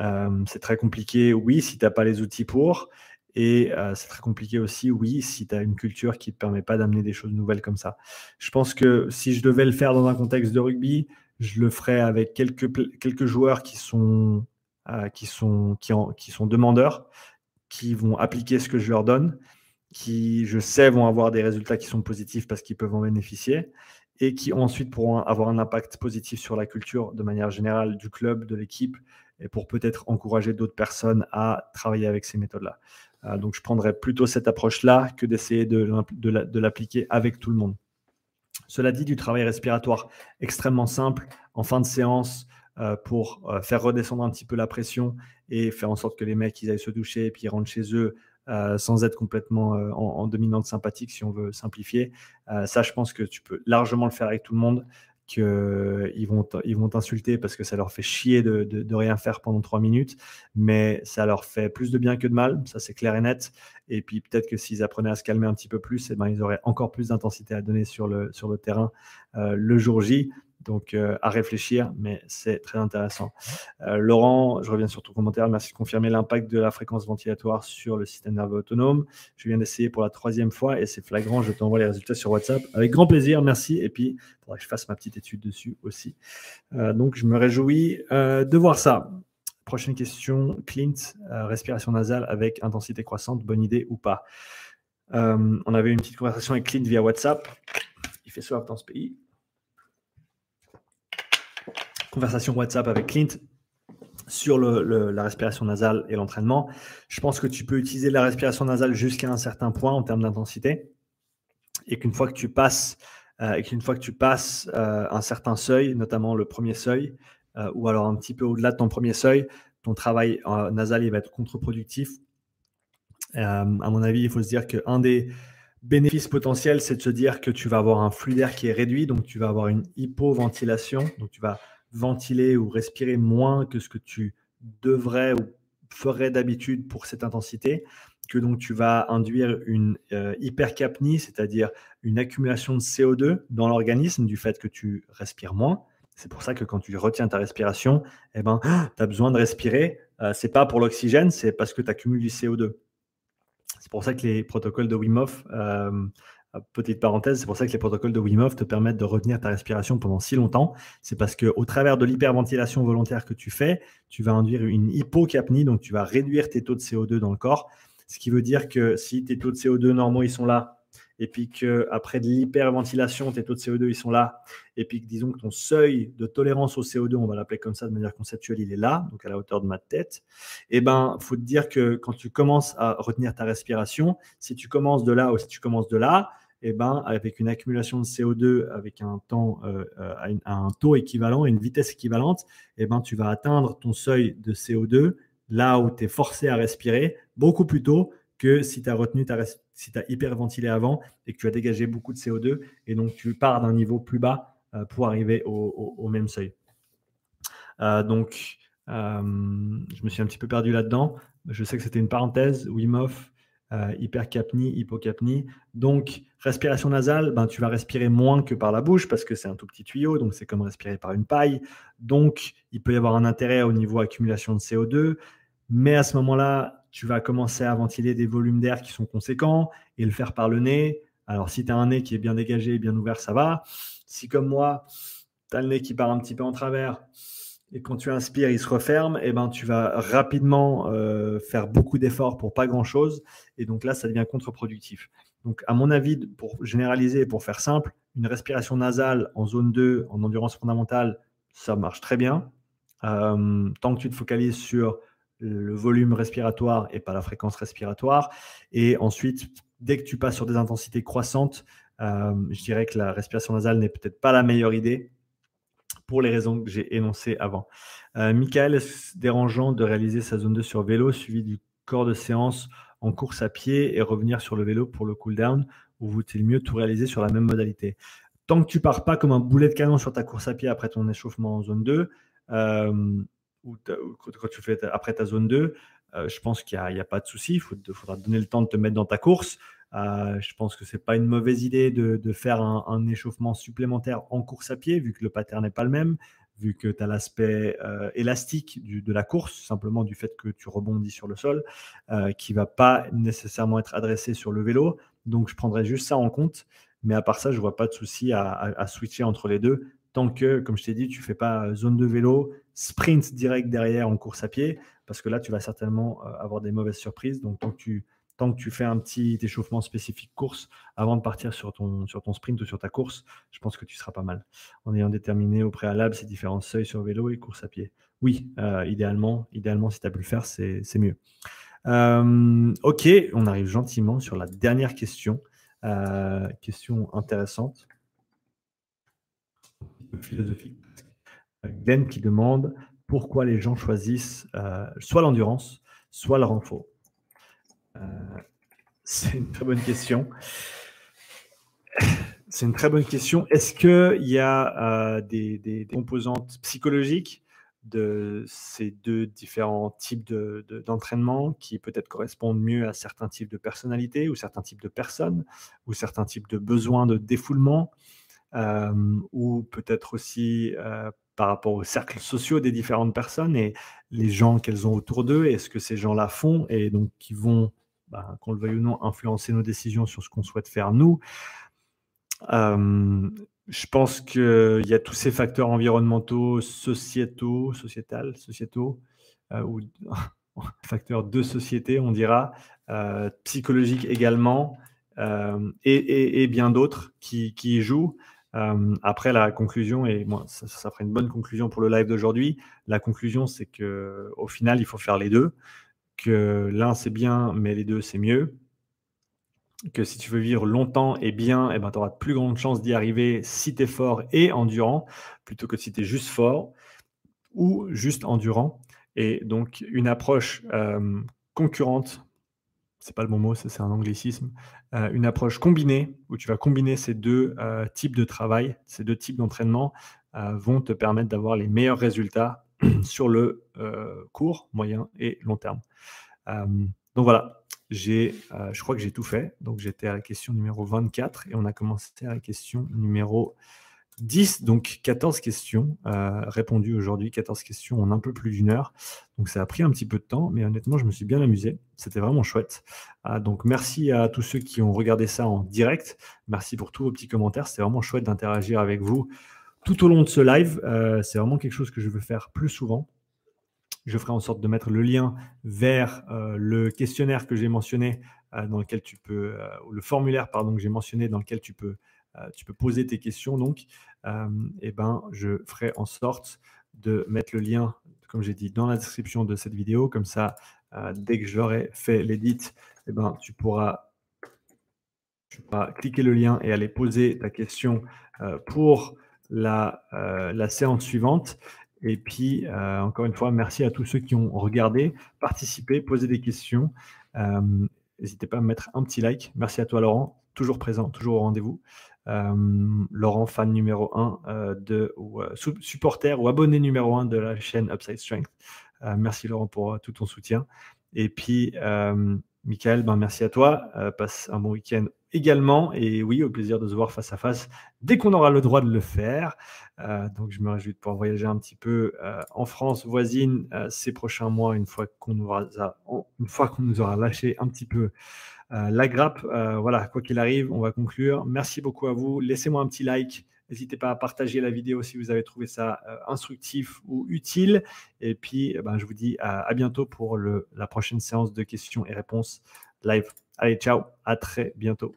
Euh, c'est très compliqué, oui, si tu n'as pas les outils pour. Et c'est très compliqué aussi, oui, si tu as une culture qui ne te permet pas d'amener des choses nouvelles comme ça. Je pense que si je devais le faire dans un contexte de rugby, je le ferais avec quelques, joueurs qui sont demandeurs, qui vont appliquer ce que je leur donne, qui, je sais, vont avoir des résultats qui sont positifs parce qu'ils peuvent en bénéficier et qui ensuite pourront avoir un impact positif sur la culture de manière générale du club, de l'équipe, et pour peut-être encourager d'autres personnes à travailler avec ces méthodes-là. Euh, donc je prendrais plutôt cette approche-là que d'essayer de l'appliquer avec tout le monde. Cela dit, du travail respiratoire extrêmement simple en fin de séance, euh, pour euh, faire redescendre un petit peu la pression et faire en sorte que les mecs ils aillent se doucher et puis ils rentrent chez eux euh, sans être complètement en, dominante sympathique si on veut simplifier. ça, je pense que tu peux largement le faire avec tout le monde qu'ils vont ils vont t'insulter parce que ça leur fait chier de, de, rien faire pendant trois minutes, mais ça leur fait plus de bien que de mal, ça c'est clair et net. Et puis peut-être que s'ils apprenaient à se calmer un petit peu plus, eh ben, ils auraient encore plus d'intensité à donner sur le, sur le terrain le jour J. Donc, euh, à réfléchir, mais c'est très intéressant. Euh, Laurent, je reviens sur ton commentaire. Merci de confirmer l'impact de la fréquence ventilatoire sur le système nerveux autonome. Je viens d'essayer pour la troisième fois et c'est flagrant. Je t'envoie les résultats sur WhatsApp. Avec grand plaisir, merci. Et puis, il faudra que je fasse ma petite étude dessus aussi. Euh, donc, je me réjouis de voir ça. Prochaine question, Clint, respiration nasale avec intensité croissante, bonne idée ou pas? On avait une petite conversation avec Clint via WhatsApp. Il fait soif dans ce pays. Conversation WhatsApp avec Clint sur la respiration nasale et l'entraînement. Je pense que tu peux utiliser la respiration nasale jusqu'à un certain point en termes d'intensité et qu'une fois que tu passes, euh, qu'une fois que tu passes euh, un certain seuil, notamment le premier seuil, ou alors un petit peu au-delà de ton premier seuil, ton travail nasal il va être contre-productif. Euh, à mon avis, il faut se dire qu'un des bénéfices potentiels, c'est de se dire que tu vas avoir un flux d'air qui est réduit, donc tu vas avoir une hypoventilation, donc tu vas ventiler ou respirer moins que ce que tu devrais ou ferais d'habitude pour cette intensité, que donc tu vas induire une euh, hypercapnie, c'est-à-dire une accumulation de CO2 dans l'organisme du fait que tu respires moins. C'est pour ça que quand tu retiens ta respiration, eh ben, [gasps] tu as besoin de respirer. Euh, c'est pas pour l'oxygène, c'est parce que tu accumules du CO2. C'est pour ça que les protocoles de Wim euh, petite parenthèse, c'est pour ça que les protocoles de Wim Hof te permettent de retenir ta respiration pendant si longtemps. C'est parce qu'au travers de l'hyperventilation volontaire que tu fais, tu vas induire une hypocapnie, donc tu vas réduire tes taux de CO2 dans le corps. Ce qui veut dire que si tes taux de CO2 normaux ils sont là, et puis qu'après de l'hyperventilation, tes taux de CO2 ils sont là, et puis que disons que ton seuil de tolérance au CO2, on va l'appeler comme ça de manière conceptuelle, il est là, donc à la hauteur de ma tête, et eh ben faut te dire que quand tu commences à retenir ta respiration, si tu commences de là ou si tu commences de là, et eh ben, avec une accumulation de CO2 avec un temps, euh, euh, un taux équivalent, une vitesse équivalente, et eh ben, tu vas atteindre ton seuil de CO2 là où tu es forcé à respirer beaucoup plus tôt que si tu as retenu ta si tu as hyperventilé avant et que tu as dégagé beaucoup de CO2 et donc tu pars d'un niveau plus bas euh, pour arriver au, même seuil. Euh, donc, euh, je me suis un petit peu perdu là-dedans. Je sais que c'était une parenthèse. Wim Hof, hypercapnie, hypocapnie. Donc, respiration nasale, ben, tu vas respirer moins que par la bouche parce que c'est un tout petit tuyau, donc c'est comme respirer par une paille. Donc, il peut y avoir un intérêt au niveau accumulation de CO2. Mais à ce moment-là, tu vas commencer à ventiler des volumes d'air qui sont conséquents et le faire par le nez. Alors, si tu as un nez qui est bien dégagé et bien ouvert, ça va. Si, comme moi, tu as le nez qui part un petit peu en travers et quand tu inspires, il se referme, eh ben, tu vas rapidement euh, faire beaucoup d'efforts pour pas grand-chose. Et donc là, ça devient contre-productif. Donc, à mon avis, pour généraliser et pour faire simple, une respiration nasale en zone 2, en endurance fondamentale, ça marche très bien. Euh, tant que tu te focalises sur le volume respiratoire et pas la fréquence respiratoire. Et ensuite, dès que tu passes sur des intensités croissantes, euh, je dirais que la respiration nasale n'est peut-être pas la meilleure idée pour les raisons que j'ai énoncées avant. Euh, Michael, est-ce dérangeant de réaliser sa zone 2 sur vélo suivi du corps de séance en course à pied et revenir sur le vélo pour le cool-down ou vaut-il mieux tout réaliser sur la même modalité? Tant que tu pars pas comme un boulet de canon sur ta course à pied après ton échauffement en zone 2, ou, quand tu fais après ta zone 2, euh, je pense qu'il n'y a, pas de souci. Il faudra donner le temps de te mettre dans ta course. Euh, je pense que ce n'est pas une mauvaise idée de, faire un, échauffement supplémentaire en course à pied, vu que le pattern n'est pas le même, vu que tu as l'aspect euh, élastique de la course, simplement du fait que tu rebondis sur le sol, qui ne va pas nécessairement être adressé sur le vélo. Donc, je prendrai juste ça en compte. Mais à part ça, je ne vois pas de souci à, à, switcher entre les deux tant que, comme je t'ai dit, tu ne fais pas zone de vélo, sprint direct derrière en course à pied, parce que là, tu vas certainement euh, avoir des mauvaises surprises. Donc, tant que tu, fais un petit échauffement spécifique course avant de partir sur ton, sprint ou sur ta course, je pense que tu seras pas mal. En ayant déterminé au préalable ces différents seuils sur vélo et course à pied. Oui, euh, idéalement, idéalement, si tu as pu le faire, c'est mieux. Euh, ok, on arrive gentiment sur la dernière question. question intéressante. Philosophique. Glenn qui demande pourquoi les gens choisissent euh, soit l'endurance, soit le renfort. Euh, c'est une très bonne question. C'est une très bonne question. Est-ce qu'il y a euh, des, composantes psychologiques de ces deux différents types d'entraînement qui peut-être correspondent mieux à certains types de personnalités ou certains types de personnes ou certains types de besoins de défoulement? Ou peut-être aussi par rapport aux cercles sociaux des différentes personnes et les gens qu'elles ont autour d'eux, et ce que ces gens-là font, et donc qui vont, bah, qu'on le veuille ou non, influencer nos décisions sur ce qu'on souhaite faire nous. Je pense qu'il y a tous ces facteurs environnementaux, sociétaux, sociétal, sociétaux, ou [laughs] facteurs de société, on dira, psychologiques également, et, bien d'autres qui, y jouent. Après, la conclusion, et moi, ça, ça, ferait une bonne conclusion pour le live d'aujourd'hui. La conclusion, c'est que au final, il faut faire les deux. Que l'un c'est bien, mais les deux c'est mieux que si tu veux vivre longtemps et bien, eh ben, tu auras de plus grandes chances d'y arriver si tu es fort et endurant, plutôt que si tu es juste fort ou juste endurant. Et donc, une approche euh, concurrente, c'est pas le bon mot, c'est un anglicisme, euh, une approche combinée, où tu vas combiner ces deux euh, types de travail, ces deux types d'entraînement, vont te permettre d'avoir les meilleurs résultats [clears throat] sur le court, moyen et long terme. donc voilà, j'ai, euh, je crois que j'ai tout fait. Donc j'étais à la question numéro 24 et on a commencé à la question numéro 10. Donc 14 questions euh, répondues aujourd'hui, 14 questions en un peu plus d'une heure. Donc ça a pris un petit peu de temps, mais honnêtement, je me suis bien amusé. C'était vraiment chouette. Ah, donc merci à tous ceux qui ont regardé ça en direct. Merci pour tous vos petits commentaires. C'est vraiment chouette d'interagir avec vous tout au long de ce live. Euh, c'est vraiment quelque chose que je veux faire plus souvent. Je ferai en sorte de mettre le lien vers euh, le questionnaire que j'ai mentionné, dans lequel tu peux, le formulaire pardon que j'ai mentionné, dans lequel tu peux, poser tes questions. Eh ben, je ferai en sorte de mettre le lien, comme j'ai dit, dans la description de cette vidéo. Comme ça, dès que j'aurai fait l'édit, eh ben, tu pourras cliquer le lien et aller poser ta question pour la, la, séance suivante. Et puis, euh, encore une fois, merci à tous ceux qui ont regardé, participé, posé des questions. Euh, n'hésitez pas à mettre un petit like. Merci à toi, Laurent, toujours présent, toujours au rendez-vous. Euh, Laurent, fan numéro 1 de, ou supporter ou abonné numéro 1 de la chaîne Upside Strength. merci, Laurent, pour tout ton soutien. Et puis, Michael, ben merci à toi. passe un bon week-end également. Et oui, au plaisir de se voir face à face dès qu'on aura le droit de le faire. Euh, donc, je me réjouis de pouvoir voyager un petit peu euh, en France voisine euh, ces prochains mois, une fois qu'on nous, aura, une fois qu'on nous aura lâché un petit peu la grappe. voilà, quoi qu'il arrive, on va conclure. Merci beaucoup à vous. Laissez-moi un petit like. N'hésitez pas à partager la vidéo si vous avez trouvé ça instructif ou utile. Et puis, eh ben, je vous dis à, bientôt pour la prochaine séance de questions et réponses live. Allez, ciao, à très bientôt.